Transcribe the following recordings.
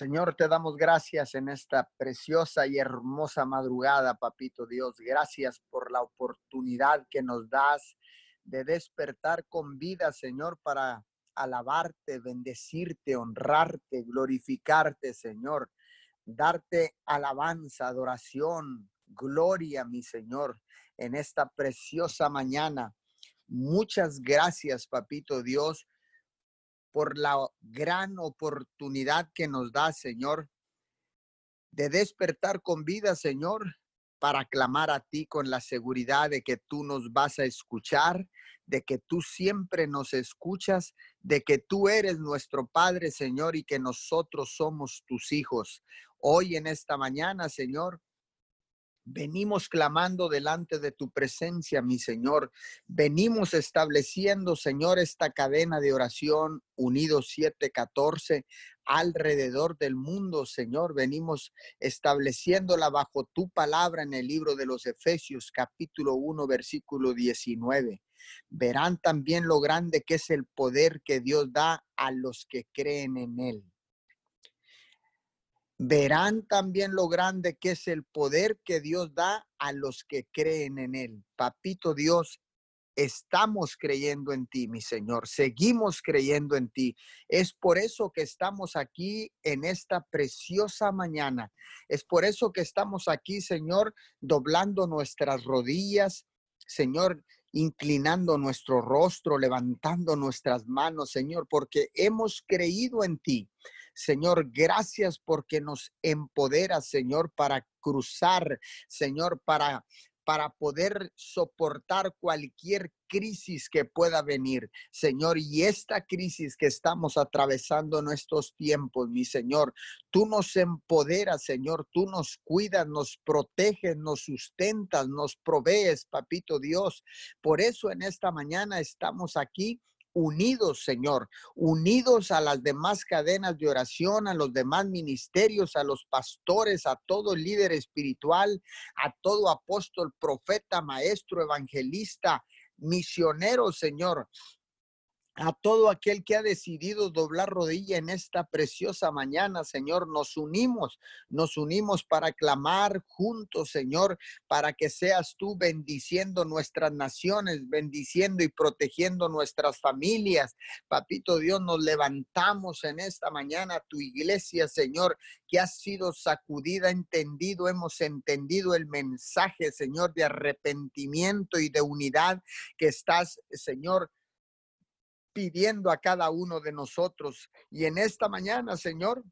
Señor, te damos gracias en esta preciosa y hermosa madrugada, papito Dios. Gracias por la oportunidad que nos das de despertar con vida, Señor, para alabarte, bendecirte, honrarte, glorificarte, Señor. Darte alabanza, adoración, gloria, mi Señor, en esta preciosa mañana. Muchas gracias, papito Dios, por la gran oportunidad que nos da, Señor, de despertar con vida, Señor, para clamar a ti con la seguridad de que tú nos vas a escuchar, de que tú siempre nos escuchas, de que tú eres nuestro Padre, Señor, y que nosotros somos tus hijos. Hoy en esta mañana, Señor, Venimos clamando delante de tu presencia, mi Señor. Venimos estableciendo, Señor, esta cadena de oración unidos 714 alrededor del mundo, Señor. Venimos estableciéndola bajo tu palabra en el libro de los Efesios, capítulo 1, versículo 19. Verán también lo grande que es el poder que Dios da a los que creen en Él verán también lo grande que es el poder que Dios da a los que creen en Él. Papito Dios, estamos creyendo en ti, mi Señor. Seguimos creyendo en ti. Es por eso que estamos aquí en esta preciosa mañana. Es por eso que estamos aquí, Señor, doblando nuestras rodillas, Señor, inclinando nuestro rostro, levantando nuestras manos, Señor, porque hemos creído en ti. Señor, gracias porque nos empodera, Señor, para cruzar, Señor, para para poder soportar cualquier crisis que pueda venir, Señor. Y esta crisis que estamos atravesando en estos tiempos, mi Señor, tú nos empoderas, Señor, tú nos cuidas, nos proteges, nos sustentas, nos provees, papito Dios. Por eso en esta mañana estamos aquí unidos, Señor, unidos a las demás cadenas de oración, a los demás ministerios, a los pastores, a todo líder espiritual, a todo apóstol, profeta, maestro, evangelista, misionero, Señor a todo aquel que ha decidido doblar rodilla en esta preciosa mañana, Señor. Nos unimos, nos unimos para clamar juntos, Señor, para que seas tú bendiciendo nuestras naciones, bendiciendo y protegiendo nuestras familias. Papito Dios, nos levantamos en esta mañana tu iglesia, Señor, que ha sido sacudida, entendido, hemos entendido el mensaje, Señor, de arrepentimiento y de unidad que estás, Señor, pidiendo a cada uno de nosotros. Y en esta mañana, Señor,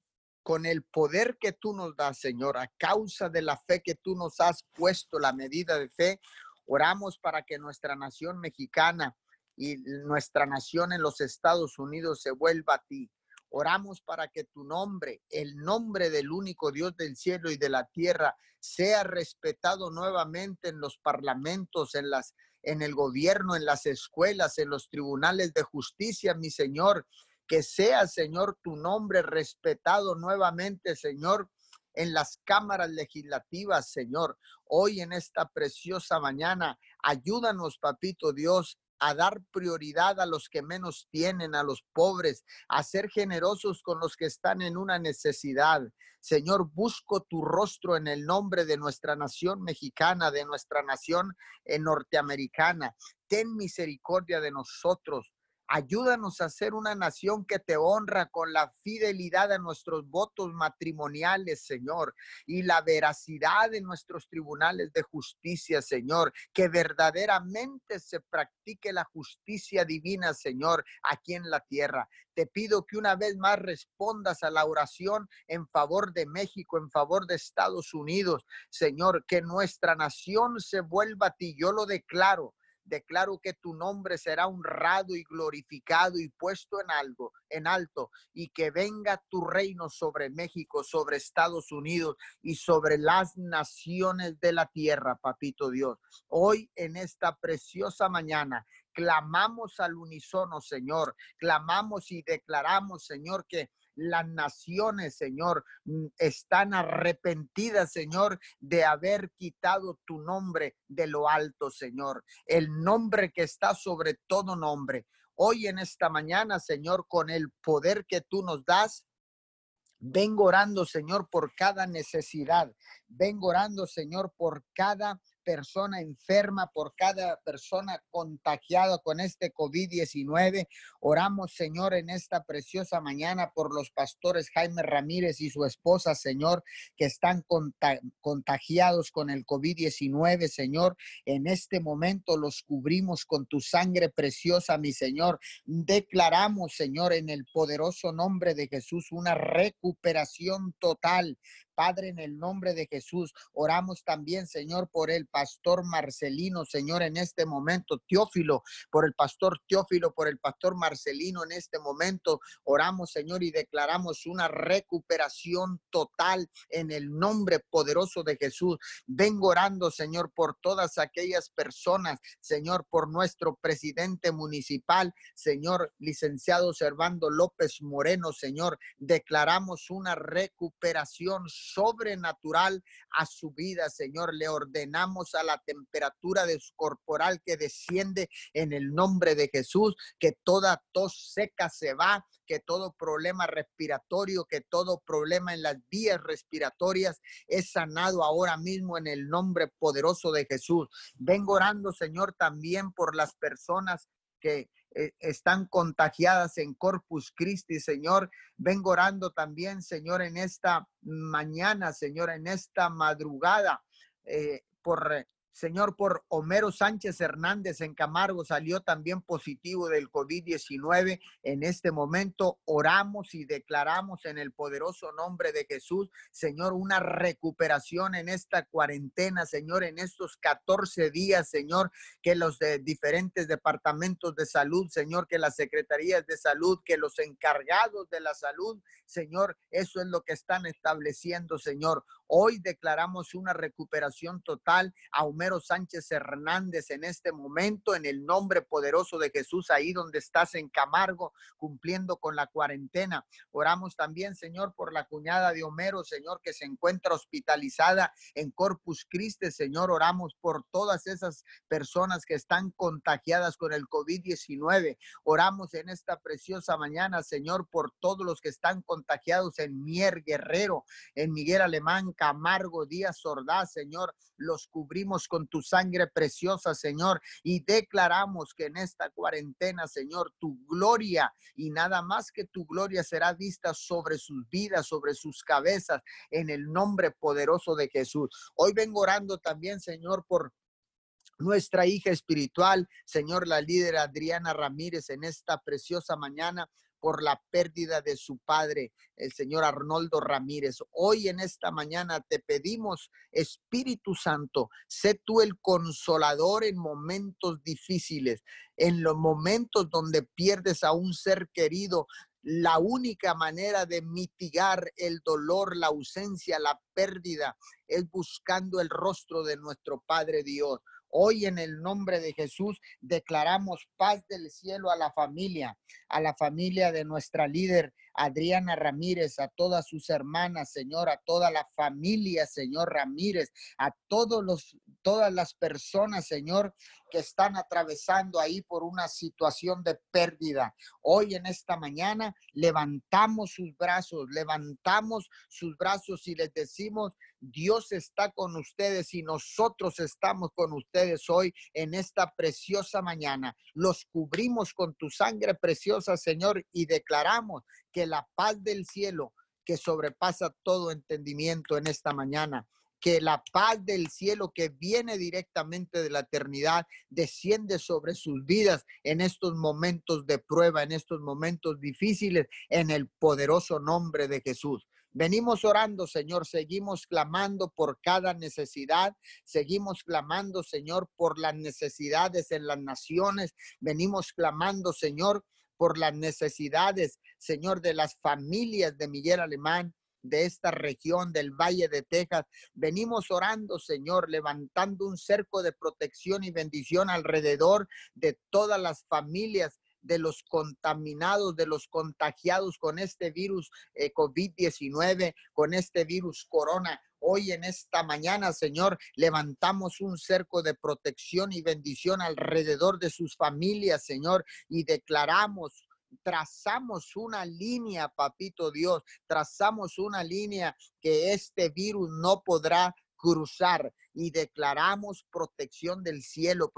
con el poder que tú nos das, Señor, a causa de la fe que tú nos has puesto, la medida de fe, oramos para que nuestra nación mexicana y nuestra nación en los Estados Unidos se vuelva a ti. Oramos para que tu nombre, el nombre del único Dios del cielo y de la tierra, sea respetado nuevamente en los parlamentos, en las en el gobierno, en las escuelas, en los tribunales de justicia, mi Señor. Que sea, Señor, tu nombre respetado nuevamente, Señor, en las cámaras legislativas, Señor. Hoy en esta preciosa mañana, ayúdanos, papito Dios, a dar prioridad a los que menos tienen, a los pobres, a ser generosos con los que están en una necesidad. Señor, busco tu rostro en el nombre de nuestra nación mexicana, de nuestra nación eh, norteamericana. Ten misericordia de nosotros. Ayúdanos a ser una nación que te honra con la fidelidad a nuestros votos matrimoniales, Señor, y la veracidad de nuestros tribunales de justicia, Señor. Que verdaderamente se practique la justicia divina, Señor, aquí en la tierra. Te pido que una vez más respondas a la oración en favor de México, en favor de Estados Unidos, Señor, que nuestra nación se vuelva a ti. Yo lo declaro declaro que tu nombre será honrado y glorificado y puesto en algo, en alto, y que venga tu reino sobre México, sobre Estados Unidos y sobre las naciones de la tierra, papito Dios. Hoy en esta preciosa mañana clamamos al unísono, Señor, clamamos y declaramos, Señor, que las naciones, Señor, mm, están arrepentidas, Señor, de haber quitado tu nombre de lo alto, Señor. El nombre que está sobre todo nombre. Hoy en esta mañana, Señor, con el poder que tú nos das, Vengo orando, Señor, por cada necesidad. Vengo orando, Señor, por cada persona enferma, por cada persona contagiada con este COVID-19. Oramos, Señor, en esta preciosa mañana por los pastores Jaime Ramírez y su esposa, Señor, que están contagiados con el COVID-19, Señor. En este momento los cubrimos con tu sangre preciosa, mi Señor. Declaramos, Señor, en el poderoso nombre de Jesús, una recuperación total Padre, en el nombre de Jesús, oramos también, Señor, por el pastor Marcelino, Señor, en este momento, Teófilo, por el pastor Teófilo, por el pastor Marcelino, en este momento, oramos, Señor, y declaramos una recuperación total en el nombre poderoso de Jesús. Vengo orando, Señor, por todas aquellas personas, Señor, por nuestro presidente municipal, Señor, licenciado Servando López Moreno, Señor, declaramos una recuperación sobrenatural a su vida, Señor. Le ordenamos a la temperatura de su corporal que desciende en el nombre de Jesús, que toda tos seca se va, que todo problema respiratorio, que todo problema en las vías respiratorias es sanado ahora mismo en el nombre poderoso de Jesús. Vengo orando, Señor, también por las personas que eh, están contagiadas en Corpus Christi, Señor. Vengo orando también, Señor, en esta mañana, Señor, en esta madrugada, eh, por Señor, por Homero Sánchez Hernández en Camargo salió también positivo del COVID-19. En este momento oramos y declaramos en el poderoso nombre de Jesús, Señor, una recuperación en esta cuarentena, Señor, en estos 14 días, Señor, que los de diferentes departamentos de salud, Señor, que las secretarías de salud, que los encargados de la salud, Señor, eso es lo que están estableciendo, Señor. Hoy declaramos una recuperación total a Homero Sánchez Hernández en este momento, en el nombre poderoso de Jesús, ahí donde estás en Camargo, cumpliendo con la cuarentena. Oramos también, Señor, por la cuñada de Homero, Señor, que se encuentra hospitalizada en Corpus Christi, Señor. Oramos por todas esas personas que están contagiadas con el COVID-19. Oramos en esta preciosa mañana, Señor, por todos los que están contagiados en Mier Guerrero, en Miguel Alemán, Camargo, Díaz Ordaz, Señor. Los cubrimos con tu sangre preciosa, Señor, y declaramos que en esta cuarentena, Señor, tu gloria y nada más que tu gloria será vista sobre sus vidas, sobre sus cabezas, en el nombre poderoso de Jesús. Hoy vengo orando también, Señor, por nuestra hija espiritual, Señor, la líder Adriana Ramírez, en esta preciosa mañana por la pérdida de su padre, el señor Arnoldo Ramírez. Hoy en esta mañana te pedimos, Espíritu Santo, sé tú el consolador en momentos difíciles, en los momentos donde pierdes a un ser querido. La única manera de mitigar el dolor, la ausencia, la pérdida, es buscando el rostro de nuestro Padre Dios. Hoy en el nombre de Jesús declaramos paz del cielo a la familia, a la familia de nuestra líder Adriana Ramírez, a todas sus hermanas, Señor, a toda la familia, Señor Ramírez, a todos los todas las personas, Señor, que están atravesando ahí por una situación de pérdida. Hoy en esta mañana levantamos sus brazos, levantamos sus brazos y les decimos, Dios está con ustedes y nosotros estamos con ustedes hoy en esta preciosa mañana. Los cubrimos con tu sangre preciosa, Señor, y declaramos que la paz del cielo que sobrepasa todo entendimiento en esta mañana que la paz del cielo que viene directamente de la eternidad desciende sobre sus vidas en estos momentos de prueba, en estos momentos difíciles, en el poderoso nombre de Jesús. Venimos orando, Señor, seguimos clamando por cada necesidad, seguimos clamando, Señor, por las necesidades en las naciones, venimos clamando, Señor, por las necesidades, Señor, de las familias de Miguel Alemán, de esta región del Valle de Texas. Venimos orando, Señor, levantando un cerco de protección y bendición alrededor de todas las familias de los contaminados, de los contagiados con este virus eh, COVID-19, con este virus corona. Hoy en esta mañana, Señor, levantamos un cerco de protección y bendición alrededor de sus familias, Señor, y declaramos trazamos una línea, papito Dios, trazamos una línea que este virus no podrá cruzar y declaramos protección del cielo,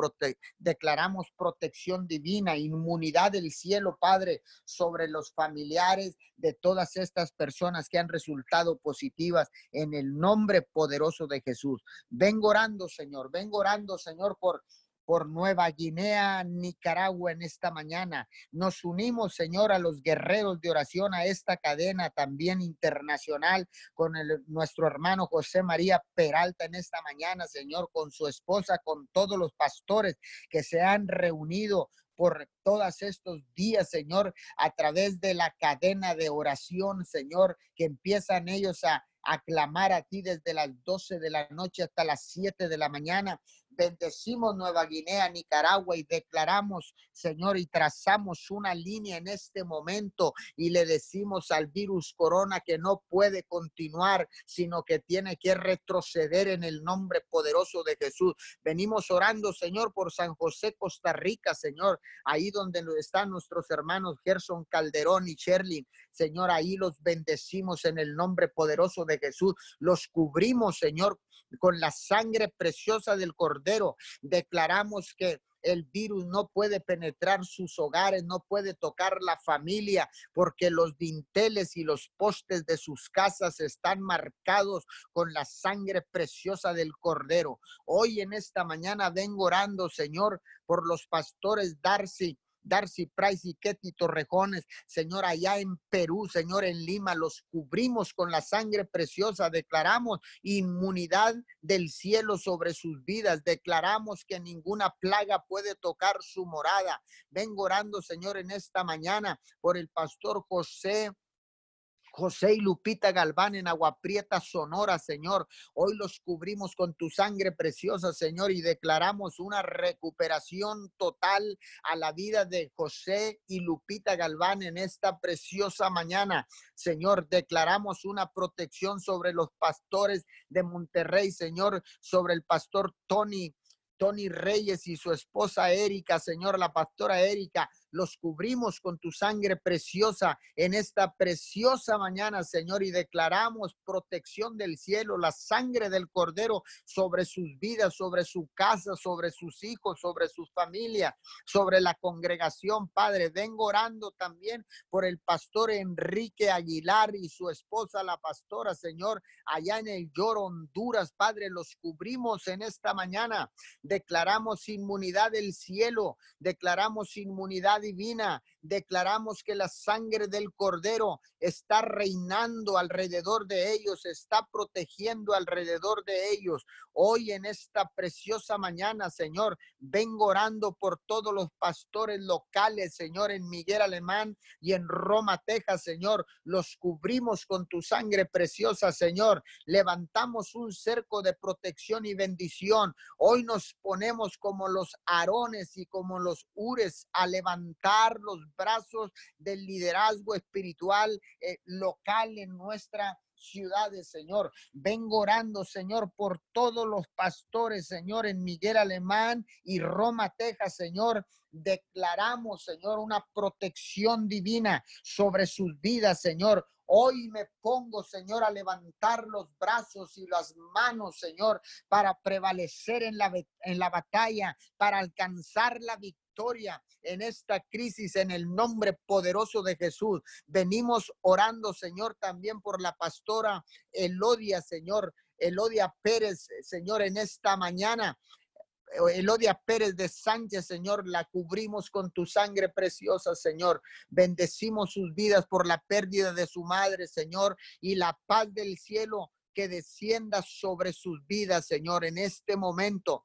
declaramos protección divina, inmunidad del cielo, Padre, sobre los familiares de todas estas personas que han resultado positivas en el nombre poderoso de Jesús. Vengo orando, Señor, vengo orando, Señor, por por Nueva Guinea, Nicaragua en esta mañana. Nos unimos, Señor, a los guerreros de oración, a esta cadena también internacional con nuestro hermano José María Peralta en esta mañana, Señor, con su esposa, con todos los pastores que se han reunido por todos estos días, Señor, a través de la cadena de oración, Señor, que empiezan ellos a aclamar a ti desde las 12 de la noche hasta las 7 de la mañana bendecimos Nueva Guinea, Nicaragua y declaramos, Señor, y trazamos una línea en este momento y le decimos al virus corona que no puede continuar, sino que tiene que retroceder en el nombre poderoso de Jesús. Venimos orando, Señor, por San José, Costa Rica, Señor, ahí donde están nuestros hermanos Gerson Calderón y Sherlin. Señor, ahí los bendecimos en el nombre poderoso de Jesús. Los cubrimos, Señor, con la sangre preciosa del Cordero. Declaramos que el virus no puede penetrar sus hogares, no puede tocar la familia, porque los dinteles y los postes de sus casas están marcados con la sangre preciosa del Cordero. Hoy en esta mañana vengo orando, Señor, por los pastores Darcy Darcy Price y Ketty Torrejones, Señor, allá en Perú, Señor, en Lima, los cubrimos con la sangre preciosa, declaramos inmunidad del cielo sobre sus vidas, declaramos que ninguna plaga puede tocar su morada. Vengo orando, Señor, en esta mañana por el pastor José José y Lupita Galván en Agua Prieta, Sonora, Señor. Hoy los cubrimos con tu sangre preciosa, Señor, y declaramos una recuperación total a la vida de José y Lupita Galván en esta preciosa mañana. Señor, declaramos una protección sobre los pastores de Monterrey, Señor, sobre el pastor Tony. Tony Reyes y su esposa Erika, Señor, la pastora Erika, los cubrimos con tu sangre preciosa en esta preciosa mañana, Señor, y declaramos protección del cielo, la sangre del Cordero sobre sus vidas, sobre su casa, sobre sus hijos, sobre su familia, sobre la congregación, Padre. Vengo orando también por el pastor Enrique Aguilar y su esposa, la pastora, Señor, allá en el Lloro, Honduras, Padre, los cubrimos en esta mañana. Declaramos inmunidad del cielo, declaramos inmunidad divina, declaramos que la sangre del cordero está reinando alrededor de ellos, está protegiendo alrededor de ellos. Hoy en esta preciosa mañana, Señor, vengo orando por todos los pastores locales, Señor, en Miguel Alemán y en Roma, Texas, Señor. Los cubrimos con tu sangre preciosa, Señor. Levantamos un cerco de protección y bendición. Hoy nos ponemos como los arones y como los ures a levantar los brazos del liderazgo espiritual eh, local en nuestra ciudades, Señor. Vengo orando, Señor, por todos los pastores, Señor, en Miguel Alemán y Roma, Texas, Señor. Declaramos, Señor, una protección divina sobre sus vidas, Señor. Hoy me pongo, Señor, a levantar los brazos y las manos, Señor, para prevalecer en la, en la batalla, para alcanzar la victoria en esta crisis en el nombre poderoso de Jesús. Venimos orando, Señor, también por la pastora Elodia, Señor, Elodia Pérez, Señor, en esta mañana. Elodia Pérez de Sánchez, Señor, la cubrimos con tu sangre preciosa, Señor. Bendecimos sus vidas por la pérdida de su madre, Señor, y la paz del cielo que descienda sobre sus vidas, Señor, en este momento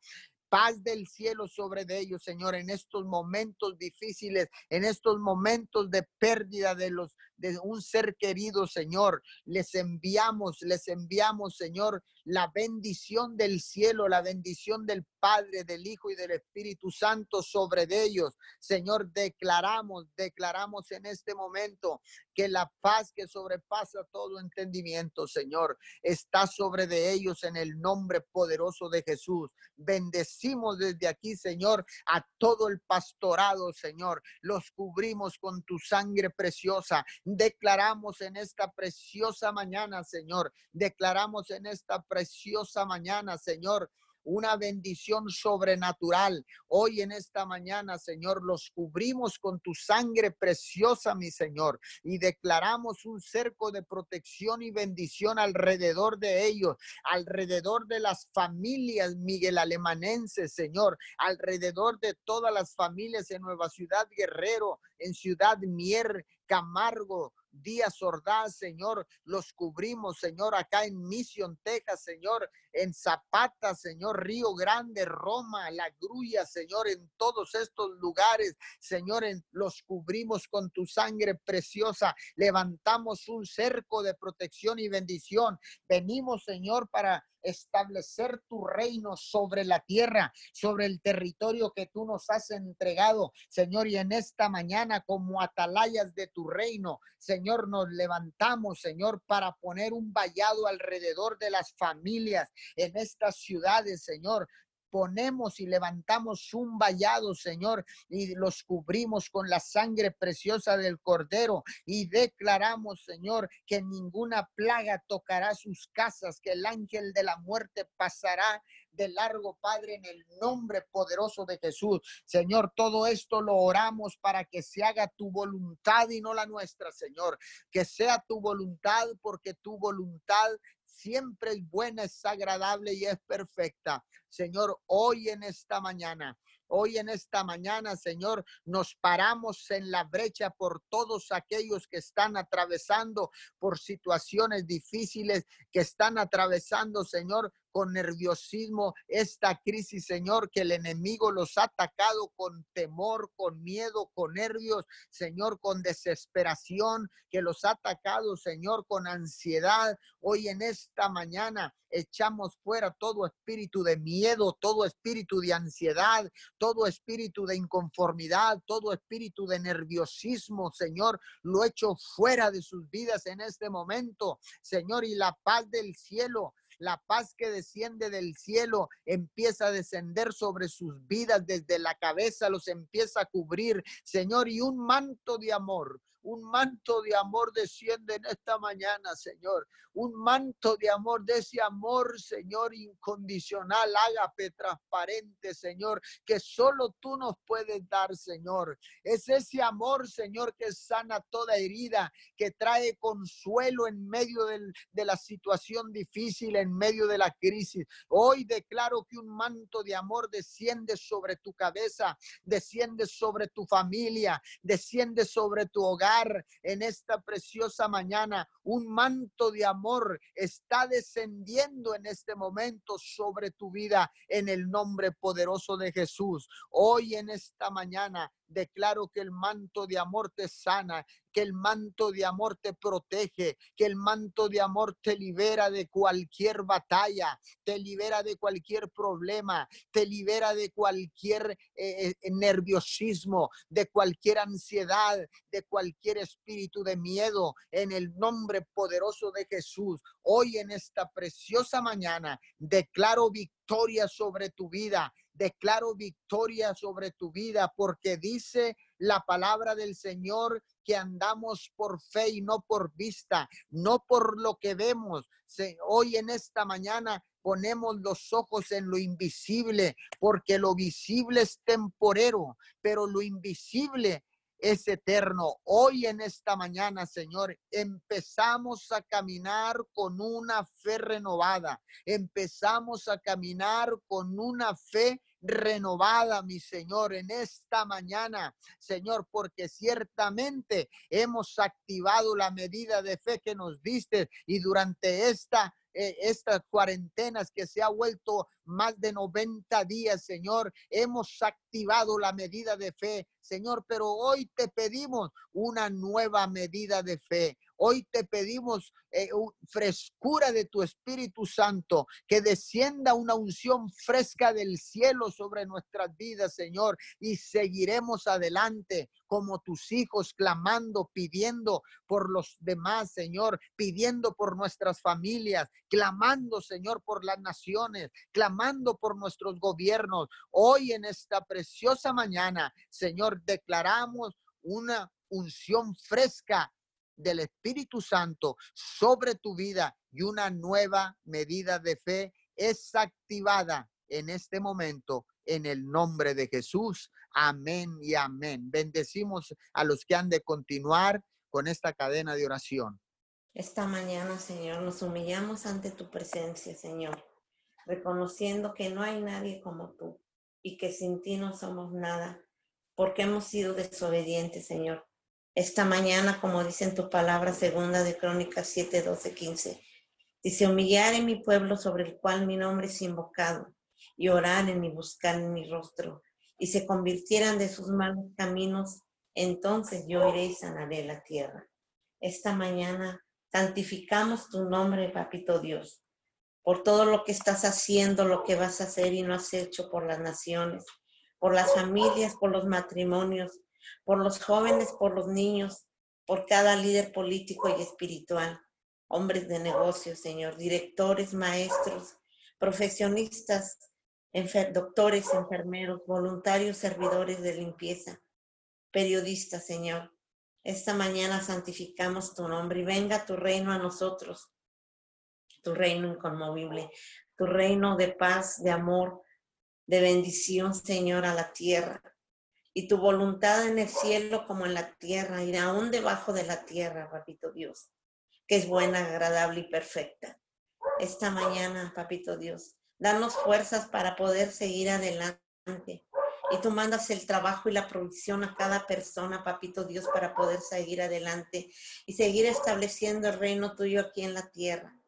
paz del cielo sobre de ellos, Señor, en estos momentos difíciles, en estos momentos de pérdida de los de un ser querido, Señor. Les enviamos, les enviamos, Señor, la bendición del cielo, la bendición del Padre, del Hijo y del Espíritu Santo sobre de ellos. Señor, declaramos, declaramos en este momento que la paz que sobrepasa todo entendimiento, Señor, está sobre de ellos en el nombre poderoso de Jesús. Bendecimos desde aquí, Señor, a todo el pastorado, Señor. Los cubrimos con tu sangre preciosa. Declaramos en esta preciosa mañana, Señor. Declaramos en esta preciosa mañana, Señor, una bendición sobrenatural. Hoy en esta mañana, Señor, los cubrimos con tu sangre preciosa, mi Señor, y declaramos un cerco de protección y bendición alrededor de ellos, alrededor de las familias Miguel Alemanenses, Señor, alrededor de todas las familias en Nueva Ciudad Guerrero, en Ciudad Mier, Camargo, Díaz Ordaz, Señor, los cubrimos, Señor, acá en Mission, Texas, Señor, en Zapata, Señor, Río Grande, Roma, La Grulla, Señor, en todos estos lugares, Señor, en, los cubrimos con tu sangre preciosa, levantamos un cerco de protección y bendición. Venimos, Señor, para establecer tu reino sobre la tierra, sobre el territorio que tú nos has entregado, Señor, y en esta mañana como atalayas de tu reino, Señor, nos levantamos, Señor, para poner un vallado alrededor de las familias en estas ciudades, Señor, ponemos y levantamos un vallado, Señor, y los cubrimos con la sangre preciosa del Cordero y declaramos, Señor, que ninguna plaga tocará sus casas, que el ángel de la muerte pasará de largo, Padre, en el nombre poderoso de Jesús. Señor, todo esto lo oramos para que se haga tu voluntad y no la nuestra, Señor. Que sea tu voluntad porque tu voluntad siempre es buena, es agradable y es perfecta. Señor, hoy en esta mañana Hoy en esta mañana, Señor, nos paramos en la brecha por todos aquellos que están atravesando por situaciones difíciles, que están atravesando, Señor, con nerviosismo esta crisis, Señor, que el enemigo los ha atacado con temor, con miedo, con nervios, Señor, con desesperación, que los ha atacado, Señor, con ansiedad. Hoy en esta mañana echamos fuera todo espíritu de miedo, todo espíritu de ansiedad, todo espíritu de inconformidad, todo espíritu de nerviosismo, Señor, lo echo fuera de sus vidas en este momento, Señor, y la paz del cielo la paz que desciende del cielo empieza a descender sobre sus vidas desde la cabeza, los empieza a cubrir, Señor, y un manto de amor, un manto de amor desciende en esta mañana, Señor. Un manto de amor, de ese amor, Señor, incondicional, ágape, transparente, Señor, que solo tú nos puedes dar, Señor. Es ese amor, Señor, que sana toda herida, que trae consuelo en medio de la situación difícil, en medio de la crisis. Hoy declaro que un manto de amor desciende sobre tu cabeza, desciende sobre tu familia, desciende sobre tu hogar en esta preciosa mañana. Un manto de amor está descendiendo en este momento sobre tu vida en el nombre poderoso de Jesús. Hoy en esta mañana declaro que el manto de amor te sana, que el manto de amor te protege, que el manto de amor te libera de cualquier batalla, te libera de cualquier problema, te libera de cualquier eh, eh, nerviosismo, de cualquier ansiedad, de cualquier espíritu de miedo, en el nombre poderoso de Jesús. Hoy en esta preciosa mañana declaro victoria sobre tu vida declaro victoria sobre tu vida porque dice la palabra del Señor que andamos por fe y no por vista, no por lo que vemos. Hoy en esta mañana ponemos los ojos en lo invisible porque lo visible es temporero, pero lo invisible es eterno. Hoy en esta mañana, Señor, empezamos a caminar con una fe renovada. Empezamos a caminar con una fe renovada, mi Señor, en esta mañana, Señor, porque ciertamente hemos activado la medida de fe que nos diste y durante esta eh, estas cuarentenas que se ha vuelto más de 90 días, Señor. Hemos activado la medida de fe, Señor, pero hoy te pedimos una nueva medida de fe. Hoy te pedimos eh, frescura de tu Espíritu Santo, que descienda una unción fresca del cielo sobre nuestras vidas, Señor, y seguiremos adelante como tus hijos, clamando, pidiendo por los demás, Señor, pidiendo por nuestras familias, clamando, Señor, por las naciones, clamando por nuestros gobiernos. Hoy en esta preciosa mañana, Señor, declaramos una unción fresca del Espíritu Santo sobre tu vida y una nueva medida de fe es activada en este momento en el nombre de Jesús. Amén y amén. Bendecimos a los que han de continuar con esta cadena de oración. Esta mañana, Señor, nos humillamos ante tu presencia, Señor, reconociendo que no hay nadie como tú y que sin ti no somos nada, porque hemos sido desobedientes, Señor esta mañana, como dice en tu palabra segunda de Crónicas 7, 12, 15. Dice, humillar en mi pueblo sobre el cual mi nombre es invocado, y orar en mi buscar en mi rostro, y se convirtieran de sus malos caminos, entonces yo iré y sanaré la tierra. Esta mañana santificamos tu nombre, papito Dios, por todo lo que estás haciendo, lo que vas a hacer y no has hecho por las naciones, por las familias, por los matrimonios, por los jóvenes, por los niños, por cada líder político y espiritual, hombres de negocios, Señor, directores, maestros, profesionistas, doctores, enfermeros, voluntarios, servidores de limpieza, periodistas, Señor. Esta mañana santificamos tu nombre y venga tu reino a nosotros, tu reino inconmovible, tu reino de paz, de amor, de bendición, Señor, a la tierra y tu voluntad en el cielo como en la tierra y aún debajo de la tierra, papito Dios, que es buena, agradable y perfecta. Esta mañana, papito Dios, danos fuerzas para poder seguir adelante. Y tú mandas el trabajo y la provisión a cada persona, papito Dios, para poder seguir adelante y seguir estableciendo el reino tuyo aquí en la tierra.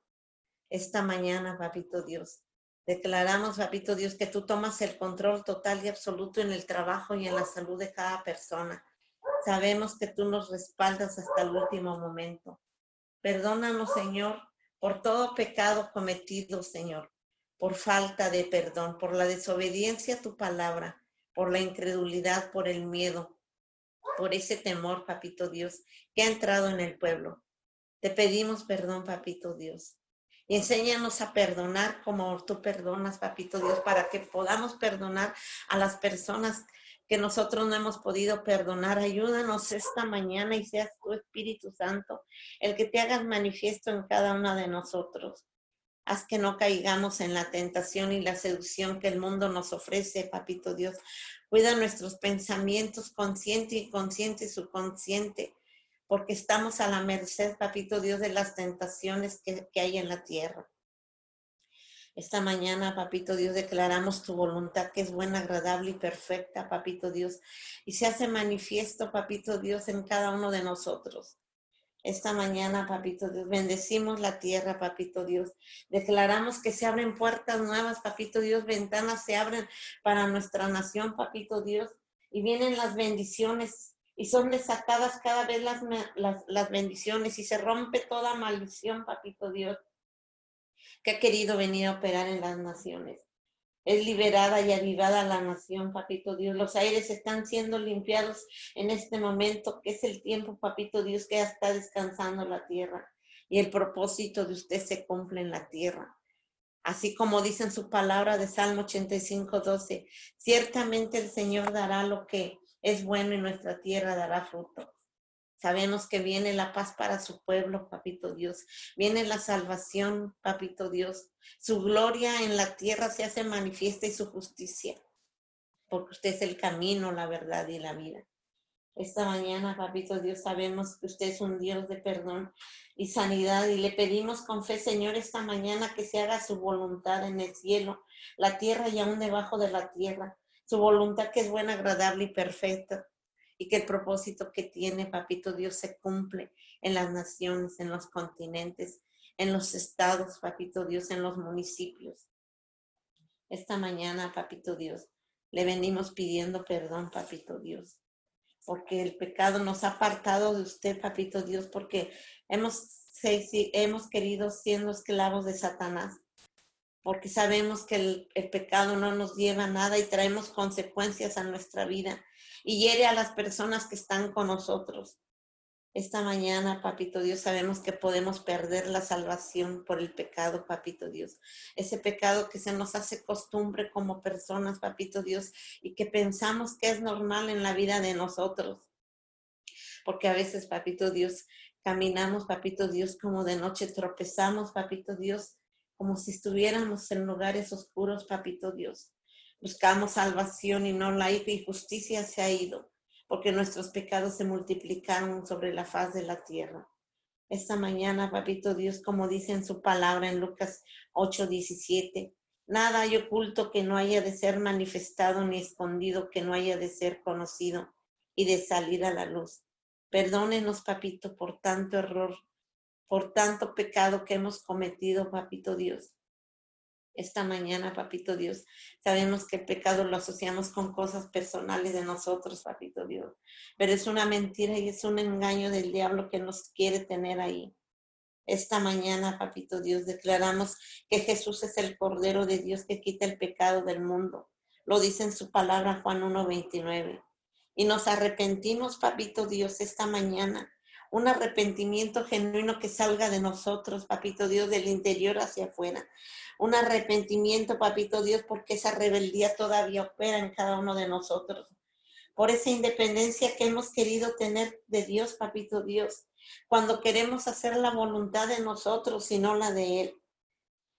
Esta mañana, papito Dios, Declaramos, papito Dios, que tú tomas el control total y absoluto en el trabajo y en la salud de cada persona. Sabemos que tú nos respaldas hasta el último momento. Perdónanos, Señor, por todo pecado cometido, Señor, por falta de perdón, por la desobediencia a tu palabra, por la incredulidad, por el miedo, por ese temor, papito Dios, que ha entrado en el pueblo. Te pedimos perdón, papito Dios. Enséñanos a perdonar como tú perdonas, papito Dios, para que podamos perdonar a las personas que nosotros no hemos podido perdonar. Ayúdanos esta mañana y seas tu Espíritu Santo el que te hagas manifiesto en cada una de nosotros. Haz que no caigamos en la tentación y la seducción que el mundo nos ofrece, papito Dios. Cuida nuestros pensamientos consciente, inconsciente y subconsciente porque estamos a la merced, papito Dios, de las tentaciones que, hay en la tierra. Esta mañana, papito Dios, declaramos tu voluntad que es buena, agradable y perfecta, papito Dios, y se hace manifiesto, papito Dios, en cada uno de nosotros. Esta mañana, papito Dios, bendecimos la tierra, papito Dios. Declaramos que se abren puertas nuevas, papito Dios, ventanas se abren para nuestra nación, papito Dios, y vienen las bendiciones y son desatadas cada vez las, las, bendiciones y se rompe toda maldición, papito Dios, que ha querido venir a operar en las naciones. Es liberada y avivada la nación, papito Dios. Los aires están siendo limpiados en este momento, que es el tiempo, papito Dios, que ya está descansando la tierra. Y el propósito de usted se cumple en la tierra. Así como dice en su palabra de Salmo 85, 12, ciertamente el Señor dará lo que es bueno y nuestra tierra dará fruto. Sabemos que viene la paz para su pueblo, papito Dios. Viene la salvación, papito Dios. Su gloria en la tierra se hace manifiesta y su justicia, porque usted es el camino, la verdad y la vida. Esta mañana, papito Dios, sabemos que usted es un Dios de perdón y sanidad y le pedimos con fe, Señor, esta mañana que se haga su voluntad en el cielo, la tierra y aún debajo de la tierra su voluntad que es buena, agradable y perfecta, y que el propósito que tiene, papito Dios, se cumple en las naciones, en los continentes, en los estados, papito Dios, en los municipios. Esta mañana, papito Dios, le venimos pidiendo perdón, papito Dios, porque el pecado nos ha apartado de usted, papito Dios, porque hemos, hemos querido siendo esclavos de Satanás, porque sabemos que el, pecado no nos lleva a nada y traemos consecuencias a nuestra vida y hiere a las personas que están con nosotros. Esta mañana, papito Dios, sabemos que podemos perder la salvación por el pecado, papito Dios. Ese pecado que se nos hace costumbre como personas, papito Dios, y que pensamos que es normal en la vida de nosotros. Porque a veces, papito Dios, caminamos, papito Dios, como de noche tropezamos, papito Dios, como si estuviéramos en lugares oscuros, papito Dios. Buscamos salvación y no la y justicia se ha ido porque nuestros pecados se multiplicaron sobre la faz de la tierra. Esta mañana, papito Dios, como dice en su palabra en Lucas 8, 17, nada hay oculto que no haya de ser manifestado ni escondido que no haya de ser conocido y de salir a la luz. Perdónenos, papito, por tanto error, por tanto pecado que hemos cometido, papito Dios esta mañana, papito Dios. Sabemos que el pecado lo asociamos con cosas personales de nosotros, papito Dios. Pero es una mentira y es un engaño del diablo que nos quiere tener ahí. Esta mañana, papito Dios, declaramos que Jesús es el Cordero de Dios que quita el pecado del mundo. Lo dice en su palabra Juan 1.29. Y nos arrepentimos, papito Dios, esta mañana un arrepentimiento genuino que salga de nosotros, papito Dios, del interior hacia afuera. Un arrepentimiento, papito Dios, porque esa rebeldía todavía opera en cada uno de nosotros. Por esa independencia que hemos querido tener de Dios, papito Dios, cuando queremos hacer la voluntad de nosotros y no la de Él.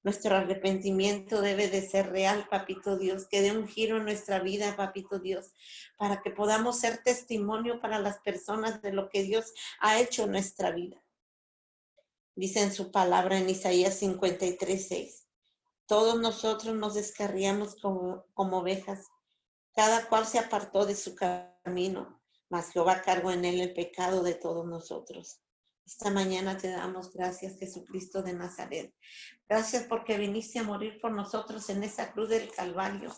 Nuestro arrepentimiento debe de ser real, papito Dios, que dé un giro en nuestra vida, papito Dios, para que podamos ser testimonio para las personas de lo que Dios ha hecho en nuestra vida. Dice en su palabra en Isaías 53, 6. Todos nosotros nos descarriamos como, como ovejas, cada cual se apartó de su camino, mas Jehová cargó en él el pecado de todos nosotros. Esta mañana te damos gracias, Jesucristo de Nazaret. Gracias porque viniste a morir por nosotros en esa cruz del Calvario.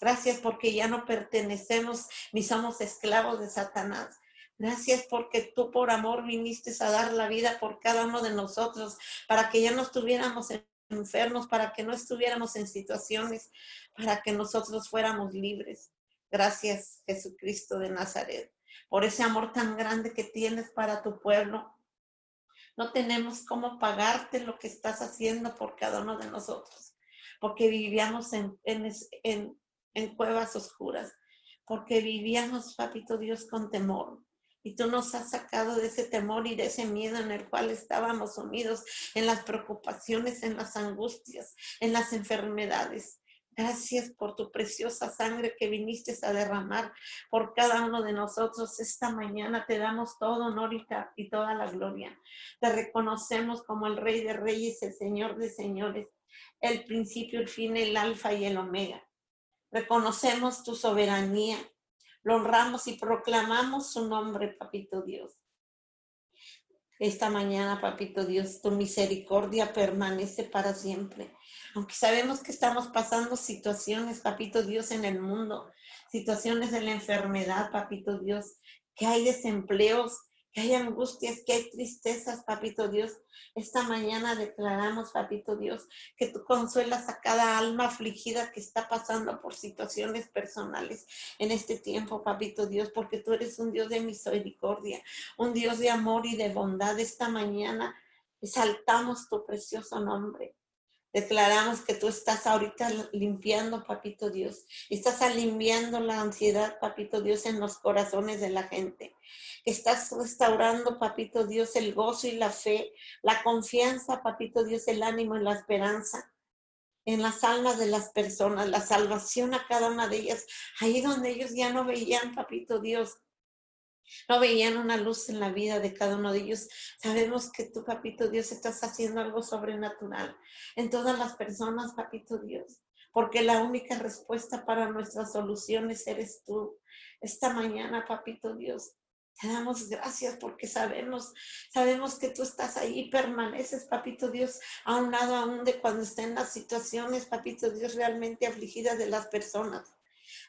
Gracias porque ya no pertenecemos ni somos esclavos de Satanás. Gracias porque tú por amor viniste a dar la vida por cada uno de nosotros para que ya no estuviéramos enfermos, para que no estuviéramos en situaciones, para que nosotros fuéramos libres. Gracias, Jesucristo de Nazaret, por ese amor tan grande que tienes para tu pueblo no tenemos cómo pagarte lo que estás haciendo por cada uno de nosotros, porque vivíamos en, en, cuevas oscuras, porque vivíamos, papito Dios, con temor. Y tú nos has sacado de ese temor y de ese miedo en el cual estábamos sumidos, en las preocupaciones, en las angustias, en las enfermedades. Gracias por tu preciosa sangre que viniste a derramar por cada uno de nosotros. Esta mañana te damos todo honor y toda la gloria. Te reconocemos como el Rey de Reyes, el Señor de Señores, el principio, el fin, el alfa y el omega. Reconocemos tu soberanía, lo honramos y proclamamos su nombre, Papito Dios. Esta mañana, Papito Dios, tu misericordia permanece para siempre aunque sabemos que estamos pasando situaciones, papito Dios, en el mundo, situaciones de la enfermedad, papito Dios, que hay desempleos, que hay angustias, que hay tristezas, papito Dios. Esta mañana declaramos, papito Dios, que tú consuelas a cada alma afligida que está pasando por situaciones personales en este tiempo, papito Dios, porque tú eres un Dios de misericordia, un Dios de amor y de bondad. Esta mañana exaltamos tu precioso nombre. Declaramos que tú estás ahorita limpiando, papito Dios. Estás aliviando la ansiedad, papito Dios, en los corazones de la gente. Estás restaurando, papito Dios, el gozo y la fe, la confianza, papito Dios, el ánimo y la esperanza en las almas de las personas, la salvación a cada una de ellas, ahí donde ellos ya no veían, papito Dios, no veían una luz en la vida de cada uno de ellos. Sabemos que tú, papito Dios, estás haciendo algo sobrenatural en todas las personas, papito Dios, porque la única respuesta para nuestras soluciones eres tú. Esta mañana, papito Dios, Te damos gracias porque sabemos, sabemos que tú estás ahí, permaneces, papito Dios, a un lado aún de cuando estén las situaciones, papito Dios, realmente afligidas de las personas.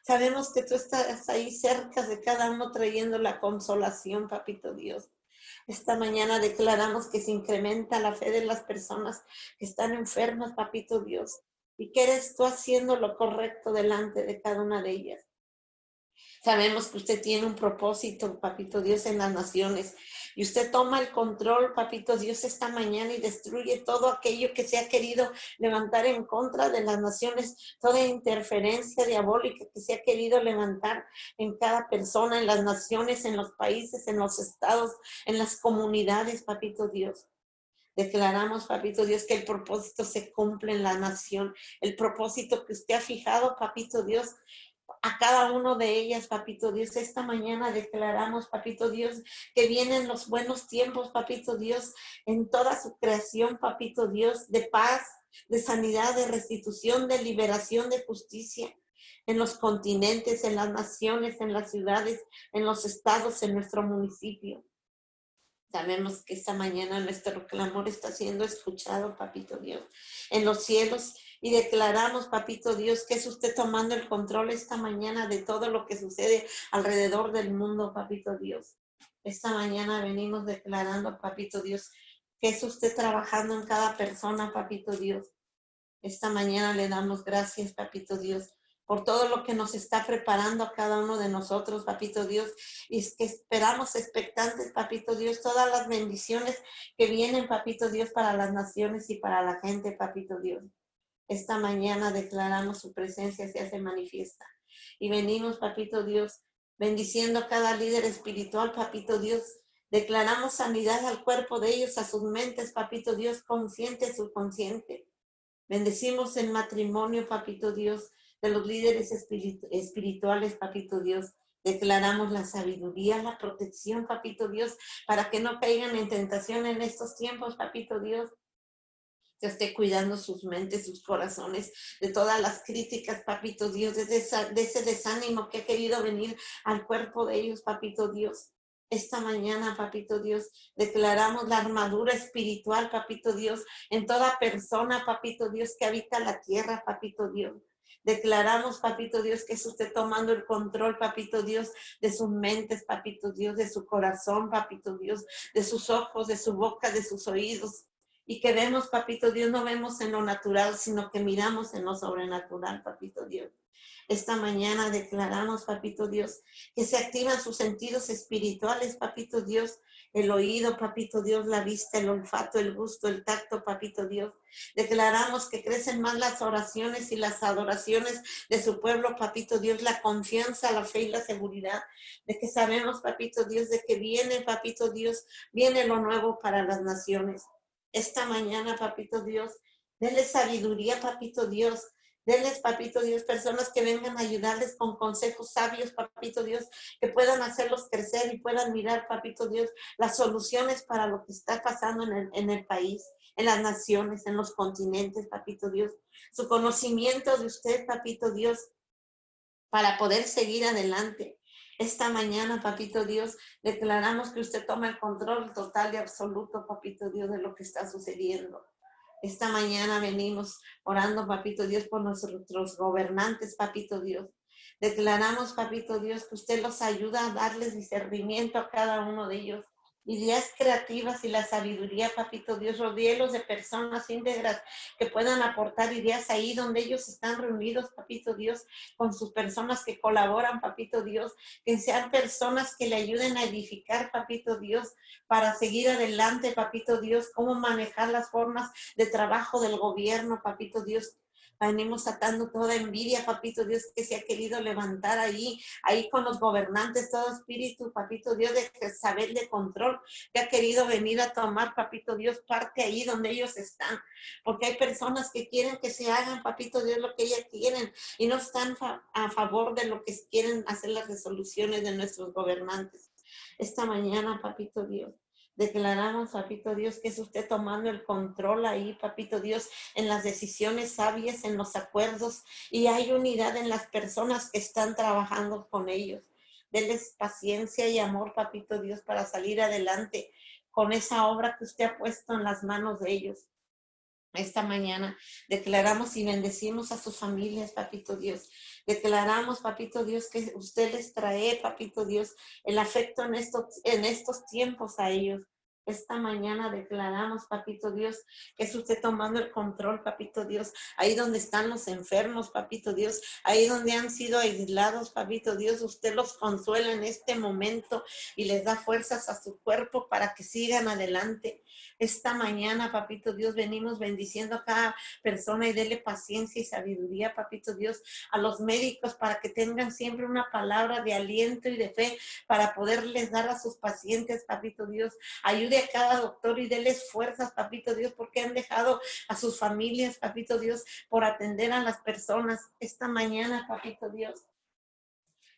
Sabemos que tú estás ahí cerca de cada uno trayendo la consolación, papito Dios. Esta mañana declaramos que se incrementa la fe de las personas que están enfermas, papito Dios, y que eres tú haciendo lo correcto delante de cada una de ellas. Sabemos que usted tiene un propósito, papito Dios, en las naciones. Y usted toma el control, papito Dios, esta mañana y destruye todo aquello que se ha querido levantar en contra de las naciones, toda interferencia diabólica que se ha querido levantar en cada persona, en las naciones, en los países, en los estados, en las comunidades, papito Dios. Declaramos, papito Dios, que el propósito se cumple en la nación. El propósito que usted ha fijado, papito Dios, a cada uno de ellas, papito Dios. Esta mañana declaramos, papito Dios, que vienen los buenos tiempos, papito Dios, en toda su creación, papito Dios, de paz, de sanidad, de restitución, de liberación, de justicia en los continentes, en las naciones, en las ciudades, en los estados, en nuestro municipio. Sabemos que esta mañana nuestro clamor está siendo escuchado, papito Dios, en los cielos y declaramos, papito Dios, que es usted tomando el control esta mañana de todo lo que sucede alrededor del mundo, papito Dios. Esta mañana venimos declarando, papito Dios, que es usted trabajando en cada persona, papito Dios. Esta mañana le damos gracias, papito Dios, por todo lo que nos está preparando a cada uno de nosotros, papito Dios, y es que esperamos expectantes, papito Dios, todas las bendiciones que vienen, papito Dios, para las naciones y para la gente, papito Dios. Esta mañana declaramos su presencia se hace manifiesta. Y venimos, papito Dios, bendiciendo a cada líder espiritual, papito Dios. Declaramos sanidad al cuerpo de ellos, a sus mentes, papito Dios, consciente, subconsciente. Bendecimos el matrimonio, papito Dios, de los líderes espirituales, papito Dios. Declaramos la sabiduría, la protección, papito Dios, para que no caigan en tentación en estos tiempos, papito Dios que esté cuidando sus mentes, sus corazones, de todas las críticas, papito Dios, de, de ese desánimo que ha querido venir al cuerpo de ellos, papito Dios. Esta mañana, papito Dios, declaramos la armadura espiritual, papito Dios, en toda persona, papito Dios, que habita la tierra, papito Dios. Declaramos, papito Dios, que es usted tomando el control, papito Dios, de sus mentes, papito Dios, de su corazón, papito Dios, de sus ojos, de su boca, de sus oídos, y que vemos, papito Dios, no vemos en lo natural, sino que miramos en lo sobrenatural, papito Dios. Esta mañana declaramos, papito Dios, que se activan sus sentidos espirituales, papito Dios, el oído, papito Dios, la vista, el olfato, el gusto, el tacto, papito Dios. Declaramos que crecen más las oraciones y las adoraciones de su pueblo, papito Dios, la confianza, la fe y la seguridad de que sabemos, papito Dios, de que viene, papito Dios, viene lo nuevo para las naciones esta mañana, papito Dios. Denles sabiduría, papito Dios. Denles, papito Dios, personas que vengan a ayudarles con consejos sabios, papito Dios, que puedan hacerlos crecer y puedan mirar, papito Dios, las soluciones para lo que está pasando en el, en el país, en las naciones, en los continentes, papito Dios. Su conocimiento de usted, papito Dios, para poder seguir adelante. Esta mañana, papito Dios, declaramos que usted toma el control total y absoluto, papito Dios, de lo que está sucediendo. Esta mañana venimos orando, papito Dios, por nuestros gobernantes, papito Dios. Declaramos, papito Dios, que usted los ayuda a darles discernimiento a cada uno de ellos ideas creativas y la sabiduría, papito Dios, rodielos de personas íntegras que puedan aportar ideas ahí donde ellos están reunidos, papito Dios, con sus personas que colaboran, papito Dios, que sean personas que le ayuden a edificar, papito Dios, para seguir adelante, papito Dios, cómo manejar las formas de trabajo del gobierno, papito Dios, venimos atando toda envidia, papito Dios, que se ha querido levantar ahí, ahí con los gobernantes, todo espíritu, papito Dios, de saber de control, que ha querido venir a tomar, papito Dios, parte ahí donde ellos están, porque hay personas que quieren que se hagan, papito Dios, lo que ellas quieren y no están a favor de lo que quieren hacer las resoluciones de nuestros gobernantes. Esta mañana, papito Dios, Declaramos, papito Dios, que es usted tomando el control ahí, papito Dios, en las decisiones sabias, en los acuerdos, y hay unidad en las personas que están trabajando con ellos. Deles paciencia y amor, papito Dios, para salir adelante con esa obra que usted ha puesto en las manos de ellos. Esta mañana declaramos y bendecimos a sus familias, papito Dios. Declaramos, papito Dios, que usted les trae, papito Dios, el afecto en estos, en estos tiempos a ellos. Esta mañana declaramos, papito Dios, que es usted tomando el control, papito Dios, ahí donde están los enfermos, papito Dios, ahí donde han sido aislados, papito Dios, usted los consuela en este momento y les da fuerzas a su cuerpo para que sigan adelante. Esta mañana, papito Dios, venimos bendiciendo a cada persona y dele paciencia y sabiduría, papito Dios, a los médicos para que tengan siempre una palabra de aliento y de fe para poderles dar a sus pacientes, papito Dios. Ayude a cada doctor y déles fuerzas, papito Dios, porque han dejado a sus familias, papito Dios, por atender a las personas. Esta mañana, papito Dios,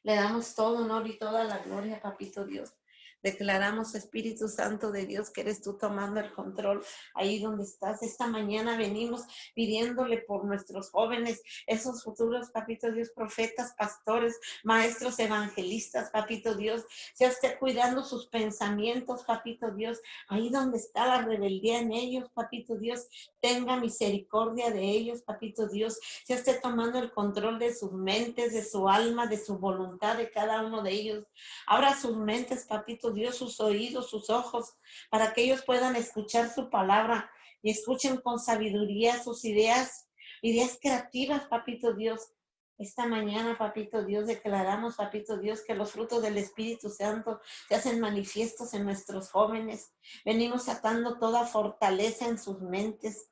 le damos todo honor y toda la gloria, papito Dios. Declaramos, Espíritu Santo de Dios, que eres tú tomando el control ahí donde estás. Esta mañana venimos pidiéndole por nuestros jóvenes, esos futuros, papito Dios, profetas, pastores, maestros, evangelistas, papito Dios. Sea usted cuidando sus pensamientos, papito Dios, ahí donde está la rebeldía en ellos, papito Dios. Tenga misericordia de ellos, papito Dios. Sea usted tomando el control de sus mentes, de su alma, de su voluntad, de cada uno de ellos. Abra sus mentes, papito Dios, sus oídos, sus ojos, para que ellos puedan escuchar su palabra y escuchen con sabiduría sus ideas, ideas creativas, papito Dios. Esta mañana, papito Dios, declaramos, papito Dios, que los frutos del Espíritu Santo se hacen manifiestos en nuestros jóvenes. Venimos atando toda fortaleza en sus mentes,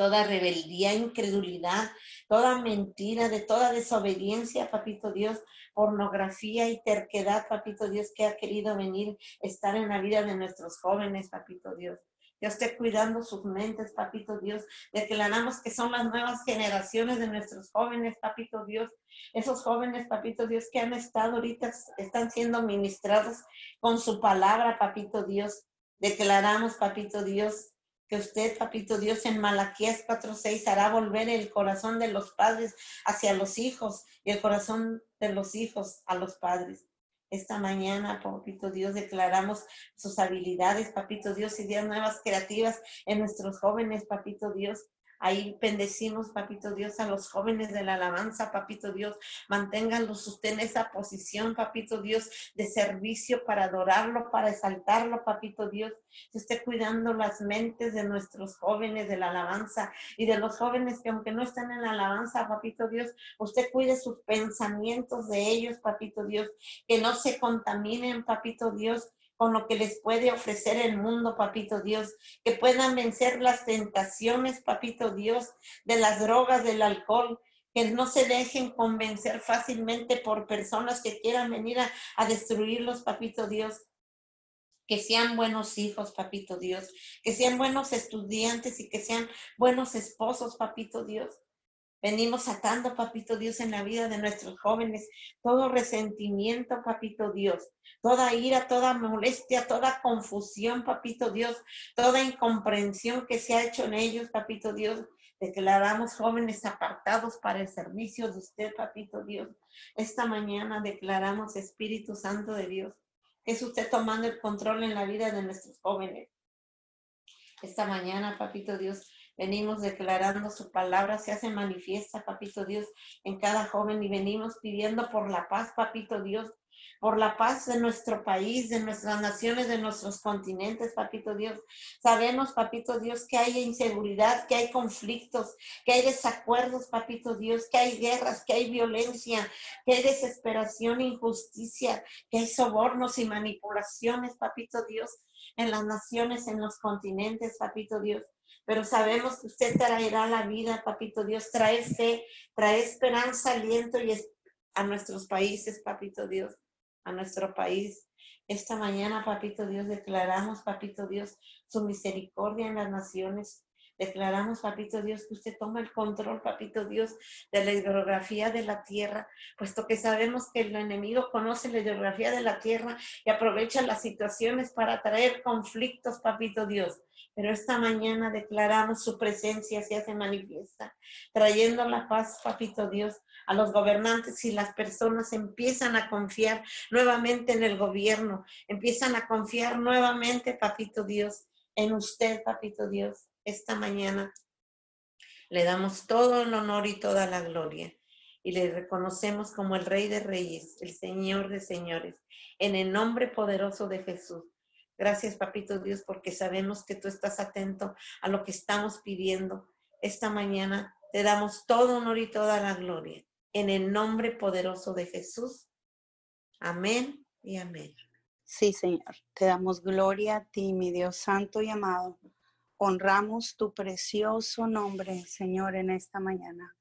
toda rebeldía, incredulidad, toda mentira, de toda desobediencia, papito Dios, pornografía y terquedad, papito Dios, que ha querido venir, estar en la vida de nuestros jóvenes, papito Dios. Dios esté cuidando sus mentes, papito Dios. Declaramos que son las nuevas generaciones de nuestros jóvenes, papito Dios. Esos jóvenes, papito Dios, que han estado ahorita, están siendo ministrados con su palabra, papito Dios. Declaramos, papito Dios, que usted, papito Dios, en Malaquías 4:6 hará volver el corazón de los padres hacia los hijos y el corazón de los hijos a los padres. Esta mañana, papito Dios, declaramos sus habilidades, papito Dios, ideas nuevas creativas en nuestros jóvenes, papito Dios. Ahí bendecimos, papito Dios, a los jóvenes de la alabanza, papito Dios. Manténganlos usted en esa posición, papito Dios, de servicio para adorarlo, para exaltarlo, papito Dios. Que esté cuidando las mentes de nuestros jóvenes de la alabanza y de los jóvenes que aunque no están en la alabanza, papito Dios, usted cuide sus pensamientos de ellos, papito Dios. Que no se contaminen, papito Dios con lo que les puede ofrecer el mundo, papito Dios, que puedan vencer las tentaciones, papito Dios, de las drogas, del alcohol, que no se dejen convencer fácilmente por personas que quieran venir a, destruirlos, papito Dios. Que sean buenos hijos, papito Dios. Que sean buenos estudiantes y que sean buenos esposos, papito Dios. Venimos atando, papito Dios, en la vida de nuestros jóvenes, todo resentimiento, papito Dios, toda ira, toda molestia, toda confusión, papito Dios, toda incomprensión que se ha hecho en ellos, papito Dios. Declaramos jóvenes apartados para el servicio de usted, papito Dios. Esta mañana declaramos Espíritu Santo de Dios, es usted tomando el control en la vida de nuestros jóvenes. Esta mañana, papito Dios, Venimos declarando su palabra, se hace manifiesta, papito Dios, en cada joven y venimos pidiendo por la paz, papito Dios, por la paz de nuestro país, de nuestras naciones, de nuestros continentes, papito Dios. Sabemos, papito Dios, que hay inseguridad, que hay conflictos, que hay desacuerdos, papito Dios, que hay guerras, que hay violencia, que hay desesperación, injusticia, que hay sobornos y manipulaciones, papito Dios, en las naciones, en los continentes, papito Dios pero sabemos que usted traerá la vida, papito Dios, trae fe, trae esperanza, aliento y a nuestros países, papito Dios, a nuestro país. Esta mañana, papito Dios, declaramos, papito Dios, su misericordia en las naciones. Declaramos, papito Dios, que usted toma el control, papito Dios, de la hidrografía de la tierra, puesto que sabemos que el enemigo conoce la hidrografía de la tierra y aprovecha las situaciones para traer conflictos, papito Dios. Pero esta mañana declaramos su presencia se hace manifiesta, trayendo la paz, papito Dios, a los gobernantes y las personas empiezan a confiar nuevamente en el gobierno, empiezan a confiar nuevamente, papito Dios, en usted, papito Dios esta mañana le damos todo el honor y toda la gloria y le reconocemos como el Rey de Reyes, el Señor de Señores, en el nombre poderoso de Jesús. Gracias, Papito Dios, porque sabemos que tú estás atento a lo que estamos pidiendo. Esta mañana te damos todo honor y toda la gloria. En el nombre poderoso de Jesús. Amén y amén. Sí, Señor. Te damos gloria a ti, mi Dios santo y amado. Honramos tu precioso nombre, Señor, en esta mañana.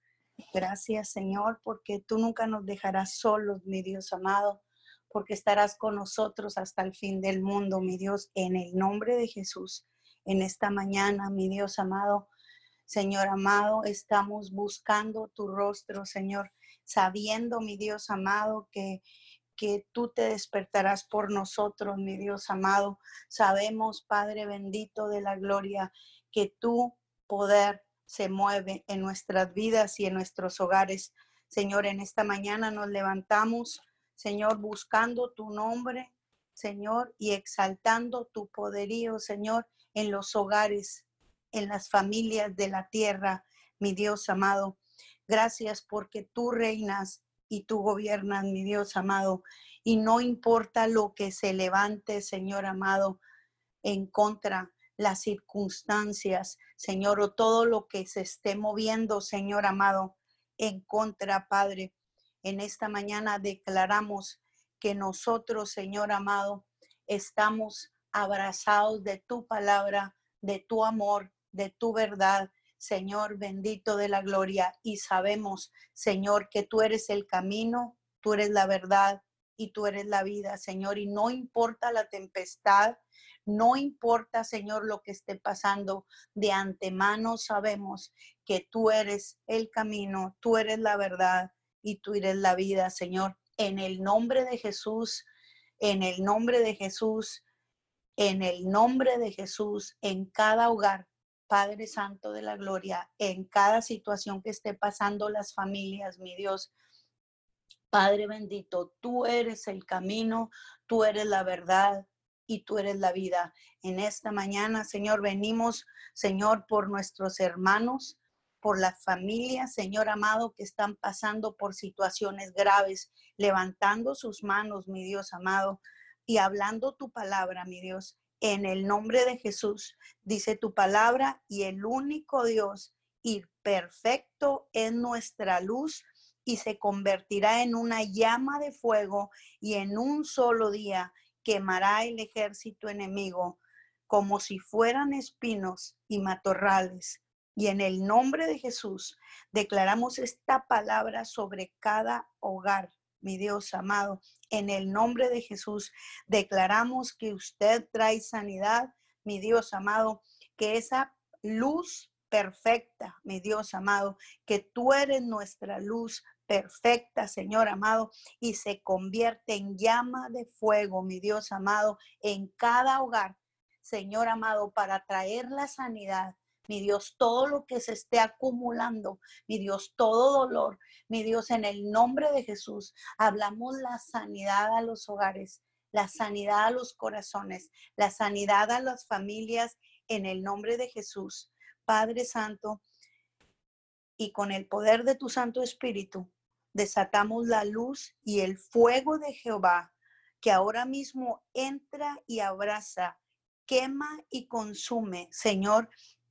Gracias, Señor, porque tú nunca nos dejarás solos, mi Dios amado, porque estarás con nosotros hasta el fin del mundo, mi Dios, en el nombre de Jesús. En esta mañana, mi Dios amado, Señor amado, estamos buscando tu rostro, Señor, sabiendo, mi Dios amado, que que tú te despertarás por nosotros, mi Dios amado. Sabemos, Padre bendito de la gloria, que tu poder se mueve en nuestras vidas y en nuestros hogares. Señor, en esta mañana nos levantamos, Señor, buscando tu nombre, Señor, y exaltando tu poderío, Señor, en los hogares, en las familias de la tierra, mi Dios amado. Gracias porque tú reinas y tú gobiernas, mi Dios amado. Y no importa lo que se levante, Señor amado, en contra las circunstancias, Señor, o todo lo que se esté moviendo, Señor amado, en contra, Padre. En esta mañana declaramos que nosotros, Señor amado, estamos abrazados de tu palabra, de tu amor, de tu verdad, Señor bendito de la gloria, y sabemos, Señor, que tú eres el camino, tú eres la verdad y tú eres la vida, Señor, y no importa la tempestad, no importa, Señor, lo que esté pasando, de antemano sabemos que tú eres el camino, tú eres la verdad y tú eres la vida, Señor. En el nombre de Jesús, en el nombre de Jesús, en el nombre de Jesús, en cada hogar, Padre Santo de la Gloria, en cada situación que esté pasando las familias, mi Dios. Padre bendito, tú eres el camino, tú eres la verdad y tú eres la vida. En esta mañana, Señor, venimos, Señor, por nuestros hermanos, por las familias, Señor amado, que están pasando por situaciones graves, levantando sus manos, mi Dios amado, y hablando tu palabra, mi Dios en el nombre de Jesús, dice tu palabra, y el único Dios y perfecto es nuestra luz y se convertirá en una llama de fuego y en un solo día quemará el ejército enemigo como si fueran espinos y matorrales. Y en el nombre de Jesús declaramos esta palabra sobre cada hogar, mi Dios amado, en el nombre de Jesús, declaramos que usted trae sanidad, mi Dios amado, que esa luz perfecta, mi Dios amado, que tú eres nuestra luz perfecta, Señor amado, y se convierte en llama de fuego, mi Dios amado, en cada hogar, Señor amado, para traer la sanidad, mi Dios, todo lo que se esté acumulando, mi Dios, todo dolor, mi Dios, en el nombre de Jesús, hablamos la sanidad a los hogares, la sanidad a los corazones, la sanidad a las familias, en el nombre de Jesús. Padre Santo, y con el poder de tu Santo Espíritu, desatamos la luz y el fuego de Jehová, que ahora mismo entra y abraza, quema y consume, Señor,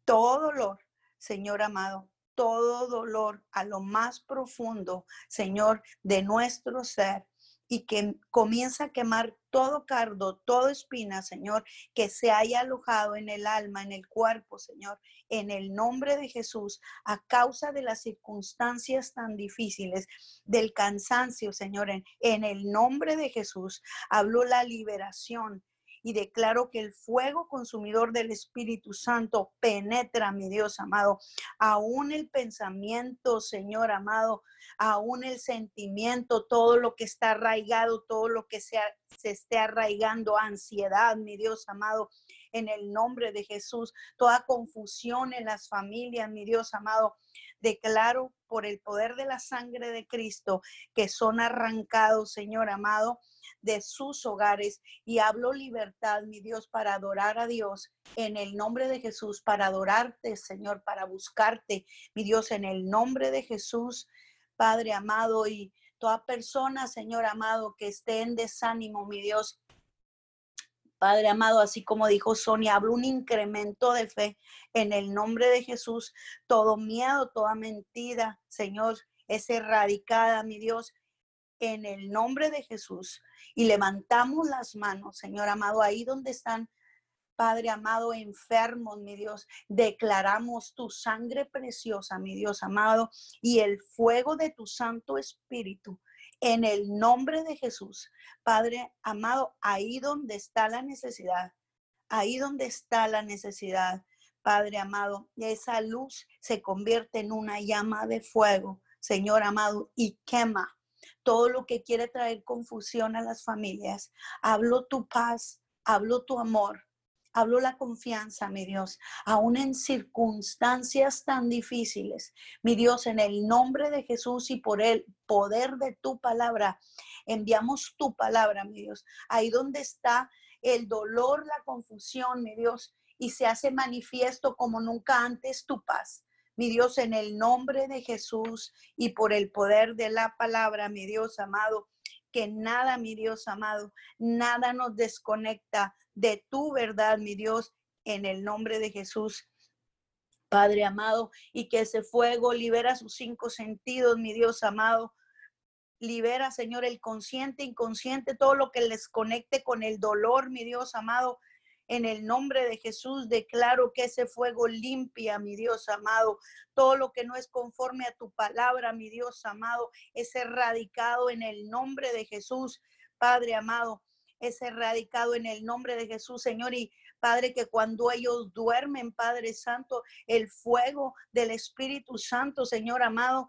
todo dolor, Señor amado, todo dolor a lo más profundo, Señor, de nuestro ser y que comienza a quemar todo cardo, todo espina, Señor, que se haya alojado en el alma, en el cuerpo, Señor, en el nombre de Jesús, a causa de las circunstancias tan difíciles, del cansancio, Señor, en, en el nombre de Jesús, habló la liberación y declaro que el fuego consumidor del Espíritu Santo penetra, mi Dios amado, aún el pensamiento, Señor amado, aún el sentimiento, todo lo que está arraigado, todo lo que se, se esté arraigando, ansiedad, mi Dios amado, en el nombre de Jesús, toda confusión en las familias, mi Dios amado, declaro por el poder de la sangre de Cristo que son arrancados, Señor amado, de sus hogares y hablo libertad, mi Dios, para adorar a Dios en el nombre de Jesús, para adorarte, Señor, para buscarte, mi Dios, en el nombre de Jesús, Padre amado, y toda persona, Señor amado, que esté en desánimo, mi Dios, Padre amado, así como dijo Sonia, hablo un incremento de fe en el nombre de Jesús. Todo miedo, toda mentira, Señor, es erradicada, mi Dios, en el nombre de Jesús. Y levantamos las manos, Señor amado, ahí donde están, Padre amado, enfermos, mi Dios. Declaramos tu sangre preciosa, mi Dios amado, y el fuego de tu Santo Espíritu en el nombre de Jesús. Padre amado, ahí donde está la necesidad, ahí donde está la necesidad, Padre amado, esa luz se convierte en una llama de fuego, Señor amado, y quema todo lo que quiere traer confusión a las familias. Hablo tu paz, hablo tu amor, hablo la confianza, mi Dios, aún en circunstancias tan difíciles. Mi Dios, en el nombre de Jesús y por el poder de tu palabra, enviamos tu palabra, mi Dios. Ahí donde está el dolor, la confusión, mi Dios, y se hace manifiesto como nunca antes tu paz. Mi Dios, en el nombre de Jesús y por el poder de la palabra, mi Dios amado, que nada, mi Dios amado, nada nos desconecta de tu verdad, mi Dios, en el nombre de Jesús. Padre amado, y que ese fuego libera sus cinco sentidos, mi Dios amado. Libera, Señor, el consciente, inconsciente, todo lo que les conecte con el dolor, mi Dios amado. En el nombre de Jesús declaro que ese fuego limpia, mi Dios amado. Todo lo que no es conforme a tu palabra, mi Dios amado, es erradicado en el nombre de Jesús, Padre amado. Es erradicado en el nombre de Jesús, Señor. Y Padre, que cuando ellos duermen, Padre Santo, el fuego del Espíritu Santo, Señor amado,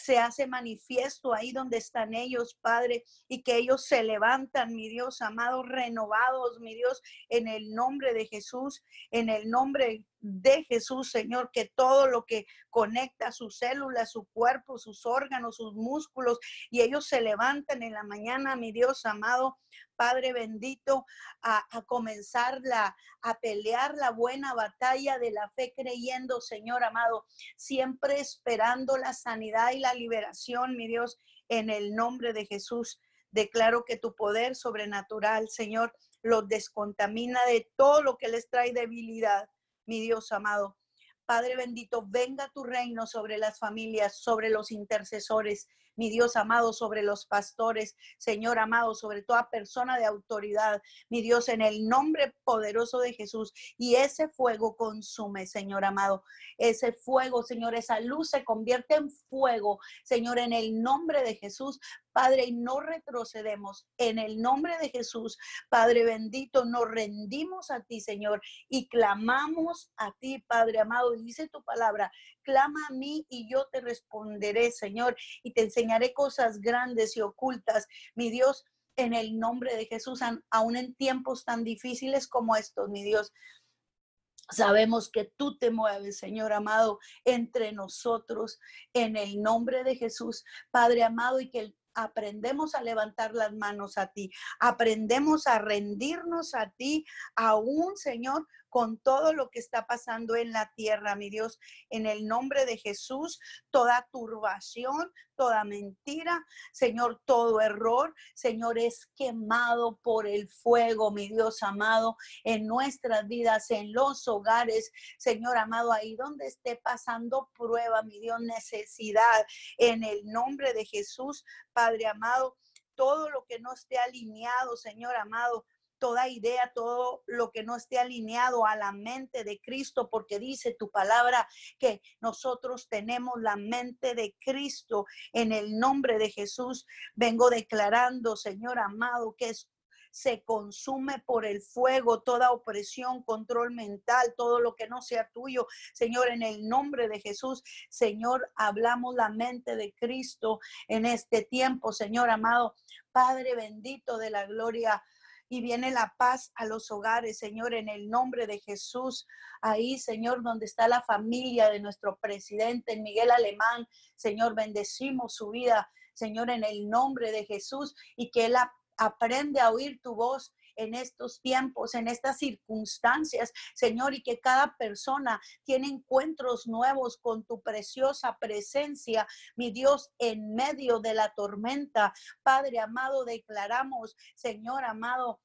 se hace manifiesto ahí donde están ellos, Padre, y que ellos se levantan, mi Dios amado, renovados, mi Dios, en el nombre de Jesús, en el nombre de Jesús, Señor, que todo lo que conecta sus células, su cuerpo, sus órganos, sus músculos, y ellos se levantan en la mañana, mi Dios amado, Padre bendito, a, a comenzar la, a pelear la buena batalla de la fe creyendo, Señor amado, siempre esperando la sanidad y la liberación, mi Dios, en el nombre de Jesús. Declaro que tu poder sobrenatural, Señor, los descontamina de todo lo que les trae debilidad mi Dios amado. Padre bendito, venga tu reino sobre las familias, sobre los intercesores, mi Dios amado, sobre los pastores, Señor amado, sobre toda persona de autoridad, mi Dios, en el nombre poderoso de Jesús. Y ese fuego consume, Señor amado. Ese fuego, Señor, esa luz se convierte en fuego, Señor, en el nombre de Jesús, Padre, y no retrocedemos. En el nombre de Jesús, Padre bendito, nos rendimos a ti, Señor, y clamamos a ti, Padre amado. Dice tu palabra, clama a mí y yo te responderé, Señor, y te enseñaré cosas grandes y ocultas. Mi Dios, en el nombre de Jesús, aún en tiempos tan difíciles como estos, mi Dios. Sabemos que tú te mueves, Señor amado, entre nosotros, en el nombre de Jesús, Padre amado, y que el aprendemos a levantar las manos a ti, aprendemos a rendirnos a ti, aún Señor, con todo lo que está pasando en la tierra, mi Dios, en el nombre de Jesús, toda turbación, toda mentira, Señor, todo error, Señor, es quemado por el fuego, mi Dios amado, en nuestras vidas, en los hogares, Señor amado, ahí donde esté pasando prueba, mi Dios, necesidad, en el nombre de Jesús, Padre amado, todo lo que no esté alineado, Señor amado, toda idea, todo lo que no esté alineado a la mente de Cristo, porque dice tu palabra que nosotros tenemos la mente de Cristo. En el nombre de Jesús vengo declarando, Señor amado, que se consume por el fuego, toda opresión, control mental, todo lo que no sea tuyo. Señor, en el nombre de Jesús, Señor, hablamos la mente de Cristo en este tiempo, Señor amado. Padre bendito de la gloria y viene la paz a los hogares, Señor, en el nombre de Jesús. Ahí, Señor, donde está la familia de nuestro presidente Miguel Alemán, Señor, bendecimos su vida, Señor, en el nombre de Jesús y que él aprende a oír tu voz en estos tiempos, en estas circunstancias, Señor, y que cada persona tiene encuentros nuevos con tu preciosa presencia, mi Dios, en medio de la tormenta. Padre amado, declaramos, Señor amado,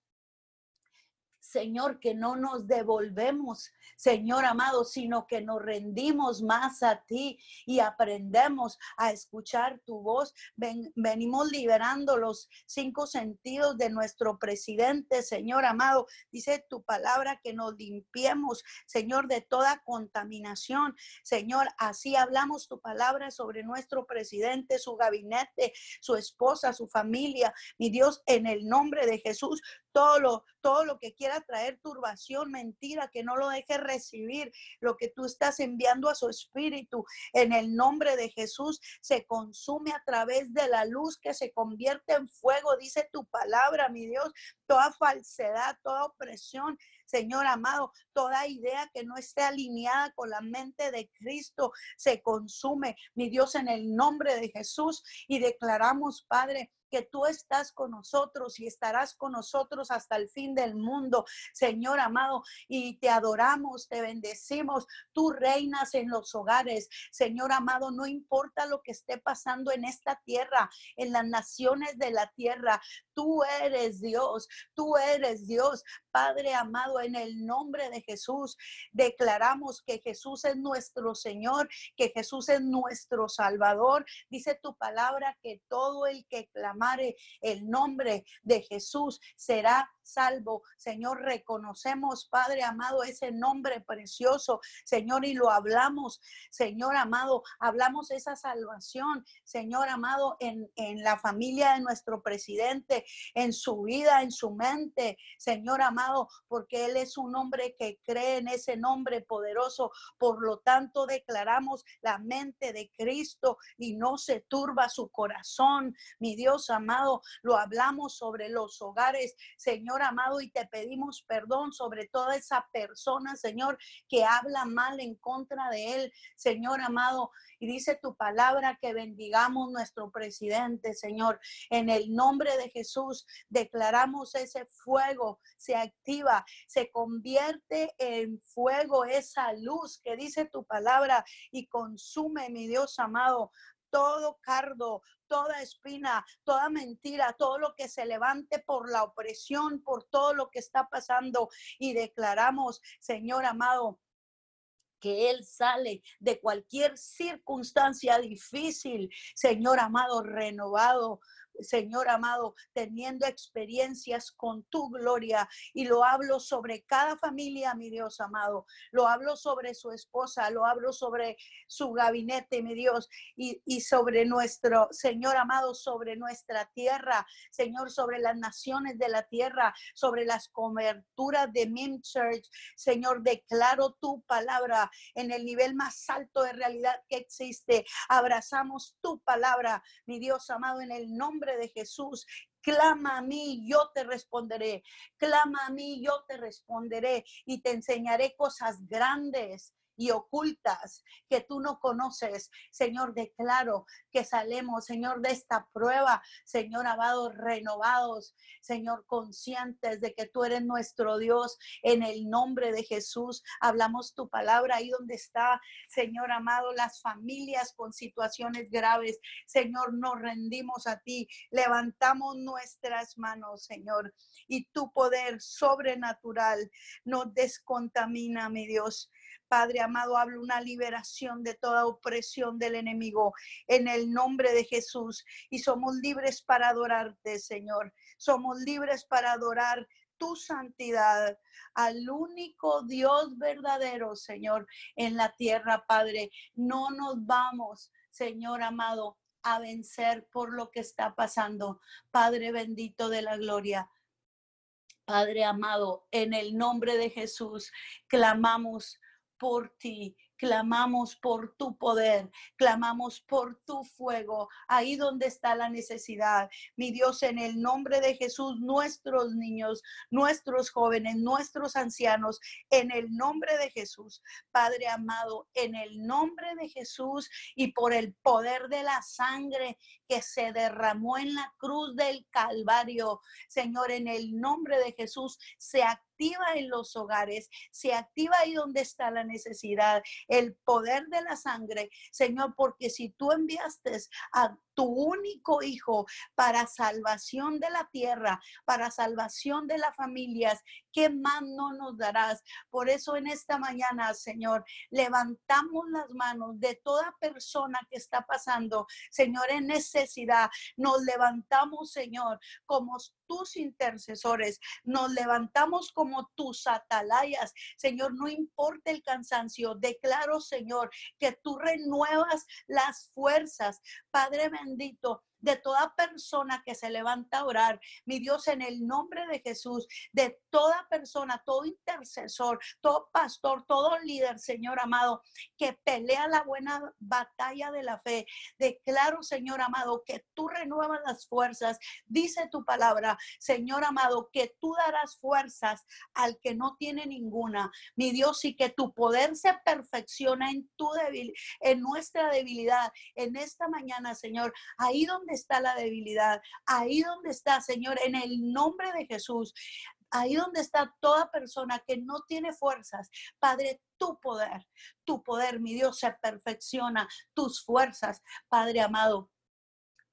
Señor, que no nos devolvemos, Señor amado, sino que nos rendimos más a ti y aprendemos a escuchar tu voz. venimos liberando los cinco sentidos de nuestro presidente, Señor amado. Dice tu palabra que nos limpiemos, Señor, de toda contaminación. Señor, así hablamos tu palabra sobre nuestro presidente, su gabinete, su esposa, su familia. Mi Dios, en el nombre de Jesús, todo lo, todo lo que quiera traer turbación, mentira, que no lo deje recibir lo que tú estás enviando a su espíritu. En el nombre de Jesús se consume a través de la luz que se convierte en fuego, dice tu palabra, mi Dios. Toda falsedad, toda opresión, Señor amado, toda idea que no esté alineada con la mente de Cristo se consume, mi Dios, en el nombre de Jesús. Y declaramos, Padre, que tú estás con nosotros y estarás con nosotros hasta el fin del mundo, Señor amado, y te adoramos, te bendecimos. Tú reinas en los hogares, Señor amado, no importa lo que esté pasando en esta tierra, en las naciones de la tierra, tú eres Dios, tú eres Dios. Padre amado, en el nombre de Jesús, declaramos que Jesús es nuestro Señor, que Jesús es nuestro Salvador. Dice tu palabra que todo el que clamare el nombre de Jesús será salvo. Señor, reconocemos, Padre amado, ese nombre precioso, Señor, y lo hablamos, Señor amado, hablamos esa salvación, Señor amado, en, en la familia de nuestro presidente, en su vida, en su mente, Señor amado, porque Él es un hombre que cree en ese nombre poderoso. Por lo tanto, declaramos la mente de Cristo y no se turba su corazón. Mi Dios amado, lo hablamos sobre los hogares, Señor amado, y te pedimos perdón sobre toda esa persona, Señor, que habla mal en contra de él, Señor amado. Y dice tu palabra que bendigamos nuestro presidente, Señor. En el nombre de Jesús declaramos ese fuego, se activa, se convierte en fuego esa luz que dice tu palabra y consume, mi Dios amado, todo cardo, toda espina, toda mentira, todo lo que se levante por la opresión, por todo lo que está pasando. Y declaramos, Señor amado, que Él sale de cualquier circunstancia difícil, Señor amado, renovado, Señor amado, teniendo experiencias con tu gloria. Y lo hablo sobre cada familia, mi Dios amado. Lo hablo sobre su esposa, lo hablo sobre su gabinete, mi Dios, y, sobre nuestro, Señor amado, sobre nuestra tierra, Señor, sobre las naciones de la tierra, sobre las coberturas de Mim Church. Señor, declaro tu palabra en el nivel más alto de realidad que existe. Abrazamos tu palabra, mi Dios amado, en el nombre de Jesús. Clama a mí, yo te responderé. Clama a mí, yo te responderé y te enseñaré cosas grandes y ocultas que tú no conoces. Señor, declaro que salemos, Señor, de esta prueba, Señor, amado, renovados, Señor, conscientes de que tú eres nuestro Dios. En el nombre de Jesús, hablamos tu palabra ahí donde está, Señor, amado, las familias con situaciones graves. Señor, nos rendimos a ti, levantamos nuestras manos, Señor, y tu poder sobrenatural nos descontamina, mi Dios. Padre amado, hablo una liberación de toda opresión del enemigo en el nombre de Jesús. Y somos libres para adorarte, Señor. Somos libres para adorar tu santidad al único Dios verdadero, Señor, en la tierra, Padre. No nos vamos, Señor amado, a vencer por lo que está pasando. Padre bendito de la gloria, Padre amado, en el nombre de Jesús, clamamos por ti. Clamamos por tu poder, clamamos por tu fuego, ahí donde está la necesidad. Mi Dios, en el nombre de Jesús, nuestros niños, nuestros jóvenes, nuestros ancianos, en el nombre de Jesús, Padre amado, en el nombre de Jesús y por el poder de la sangre que se derramó en la cruz del Calvario, Señor, en el nombre de Jesús, se en los hogares, se activa ahí donde está la necesidad, el poder de la sangre, Señor, porque si tú enviaste a tu único hijo para salvación de la tierra, para salvación de las familias, ¿qué más no nos darás? Por eso en esta mañana, Señor, levantamos las manos de toda persona que está pasando, Señor, en necesidad. Nos levantamos, Señor, como tus intercesores, nos levantamos como tus atalayas. Señor, no importa el cansancio, declaro, Señor, que tú renuevas las fuerzas. Padre bendito, de toda persona que se levanta a orar, mi Dios, en el nombre de Jesús, de toda persona, todo intercesor, todo pastor, todo líder, Señor amado, que pelea la buena batalla de la fe. Declaro, Señor amado, que tú renuevas las fuerzas. Dice tu palabra, Señor amado, que tú darás fuerzas al que no tiene ninguna. Mi Dios, y que tu poder se perfecciona en tu debil, en nuestra debilidad, en esta mañana, Señor, ahí donde está la debilidad, ahí donde está, Señor, en el nombre de Jesús. Ahí donde está toda persona que no tiene fuerzas, Padre, tu poder, tu poder, mi Dios, se perfecciona, tus fuerzas, Padre amado,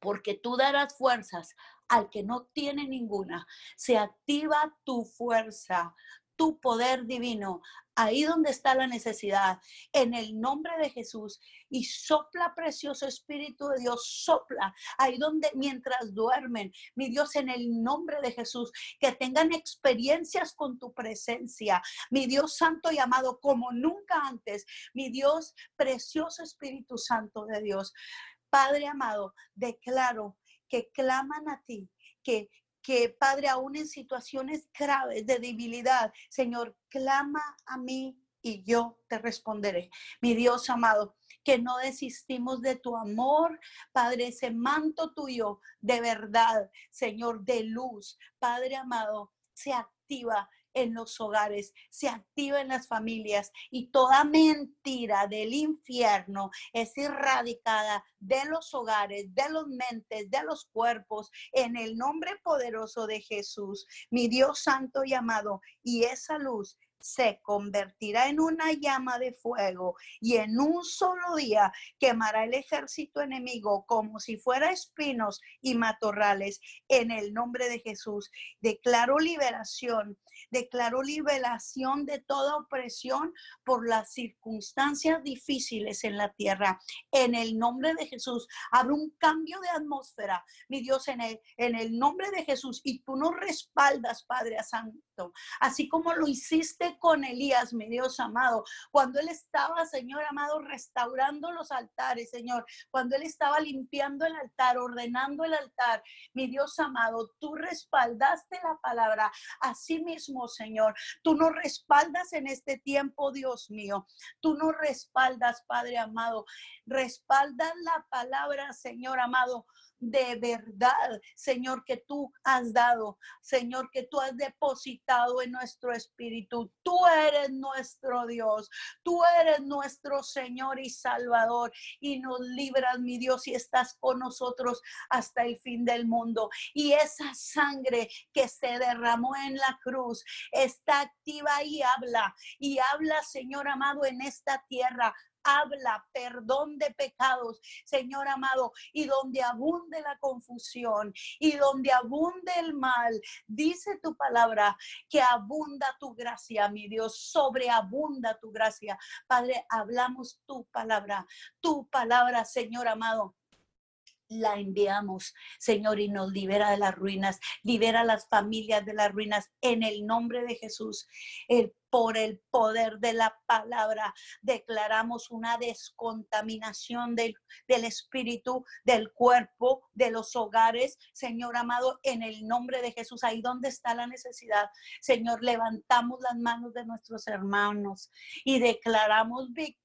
porque tú darás fuerzas al que no tiene ninguna. Se activa tu fuerza, tu poder divino, ahí donde está la necesidad, en el nombre de Jesús. Y sopla, precioso Espíritu de Dios, sopla, ahí donde mientras duermen, mi Dios, en el nombre de Jesús, que tengan experiencias con tu presencia, mi Dios Santo y amado, como nunca antes, mi Dios, precioso Espíritu Santo de Dios. Padre amado, declaro que claman a ti, que, que, Padre, aún en situaciones graves de debilidad, Señor, clama a mí y yo te responderé. Mi Dios amado, que no desistimos de tu amor, Padre, ese manto tuyo de verdad, Señor, de luz, Padre amado, se activa en los hogares, se activa en las familias y toda mentira del infierno es erradicada de los hogares, de los mentes, de los cuerpos, en el nombre poderoso de Jesús, mi Dios santo y amado, y esa luz se convertirá en una llama de fuego y en un solo día quemará el ejército enemigo como si fuera espinos y matorrales. En el nombre de Jesús, declaro liberación, declaro liberación de toda opresión por las circunstancias difíciles en la tierra. En el nombre de Jesús, habrá un cambio de atmósfera, mi Dios, en el, en el nombre de Jesús. Y tú nos respaldas, Padre Santo, así como lo hiciste con Elías, mi Dios amado, cuando él estaba, Señor amado, restaurando los altares, Señor, cuando él estaba limpiando el altar, ordenando el altar, mi Dios amado, tú respaldaste la palabra. Así mismo, Señor, tú nos respaldas en este tiempo, Dios mío. Tú nos respaldas, Padre amado. Respaldas la palabra, Señor amado de verdad, Señor, que tú has dado, Señor, que tú has depositado en nuestro espíritu. Tú eres nuestro Dios, tú eres nuestro Señor y Salvador y nos libras, mi Dios, y estás con nosotros hasta el fin del mundo. Y esa sangre que se derramó en la cruz está activa y habla, y habla, Señor amado, en esta tierra habla perdón de pecados, Señor amado, y donde abunde la confusión y donde abunde el mal, dice tu palabra que abunda tu gracia, mi Dios, sobreabunda tu gracia. Padre, hablamos tu palabra, tu palabra, Señor amado la enviamos, Señor, y nos libera de las ruinas, libera a las familias de las ruinas en el nombre de Jesús. Por el poder de la palabra, declaramos una descontaminación del, del espíritu, del cuerpo, de los hogares, Señor amado, en el nombre de Jesús. Ahí donde está la necesidad, Señor, levantamos las manos de nuestros hermanos y declaramos victoria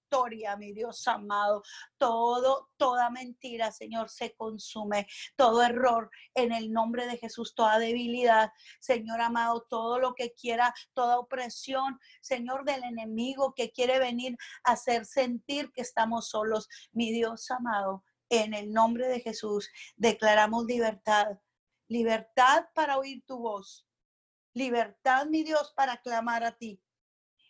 mi Dios amado. Todo, toda mentira, Señor, se consume. Todo error en el nombre de Jesús, toda debilidad, Señor amado, todo lo que quiera, toda opresión, Señor, del enemigo que quiere venir a hacer sentir que estamos solos. Mi Dios amado, en el nombre de Jesús, declaramos libertad. Libertad para oír tu voz. Libertad, mi Dios, para clamar a ti.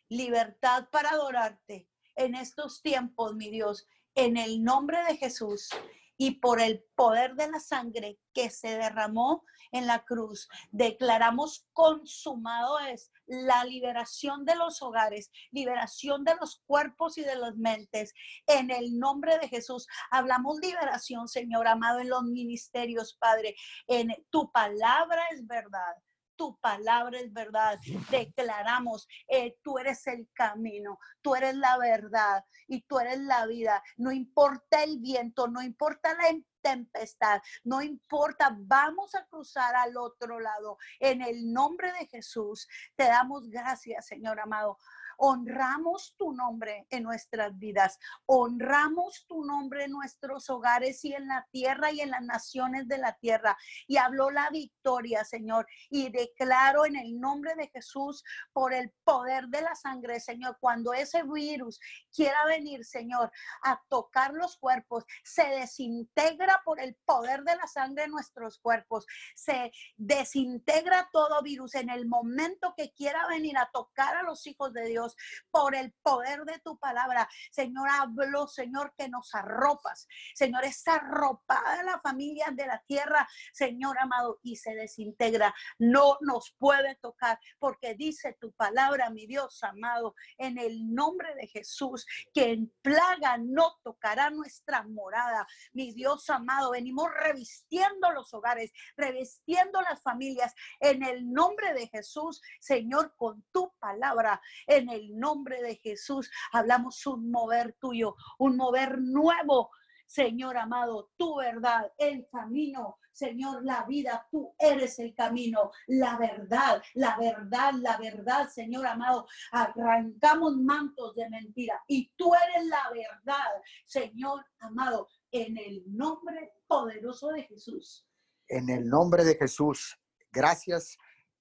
Libertad para adorarte en estos tiempos, mi Dios, en el nombre de Jesús y por el poder de la sangre que se derramó en la cruz, declaramos consumado es la liberación de los hogares, liberación de los cuerpos y de las mentes. En el nombre de Jesús, hablamos liberación, Señor amado, en los ministerios, Padre. En tu palabra es verdad tu palabra es verdad. Declaramos, eh, tú eres el camino, tú eres la verdad y tú eres la vida. No importa el viento, no importa la tempestad, no importa, vamos a cruzar al otro lado. En el nombre de Jesús, te damos gracias, Señor amado, Honramos tu nombre en nuestras vidas. Honramos tu nombre en nuestros hogares y en la tierra y en las naciones de la tierra. Y habló la victoria, Señor. Y declaro en el nombre de Jesús, por el poder de la sangre, Señor, cuando ese virus quiera venir, Señor, a tocar los cuerpos, se desintegra por el poder de la sangre en nuestros cuerpos. Se desintegra todo virus en el momento que quiera venir a tocar a los hijos de Dios por el poder de tu palabra. Señor, hablo, Señor, que nos arropas. Señor, esa arropada la familia de la tierra, Señor amado, y se desintegra. No nos puede tocar porque dice tu palabra, mi Dios amado, en el nombre de Jesús, que en plaga no tocará nuestra morada. Mi Dios amado, venimos revistiendo los hogares, revistiendo las familias en el nombre de Jesús, Señor, con tu palabra, en el nombre de Jesús hablamos un mover tuyo, un mover nuevo. Señor amado, tu verdad, el camino, Señor, la vida, tú eres el camino, la verdad, la verdad, la verdad, Señor amado. Arrancamos mantos de mentira y tú eres la verdad, Señor amado, en el nombre poderoso de Jesús. En el nombre de Jesús, gracias,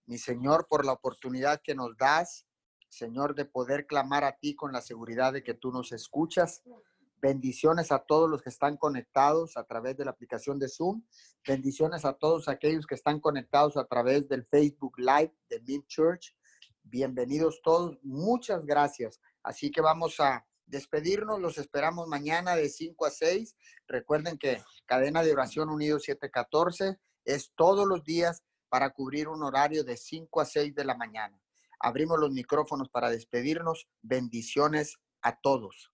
mi Señor, por la oportunidad que nos das Señor, de poder clamar a ti con la seguridad de que tú nos escuchas. Bendiciones a todos los que están conectados a través de la aplicación de Zoom. Bendiciones a todos aquellos que están conectados a través del Facebook Live de Mint Church. Bienvenidos todos. Muchas gracias. Así que vamos a despedirnos. Los esperamos mañana de 5 a 6. Recuerden que Cadena de Oración Unido 714 es todos los días para cubrir un horario de 5 a 6 de la mañana. Abrimos los micrófonos para despedirnos. Bendiciones a todos.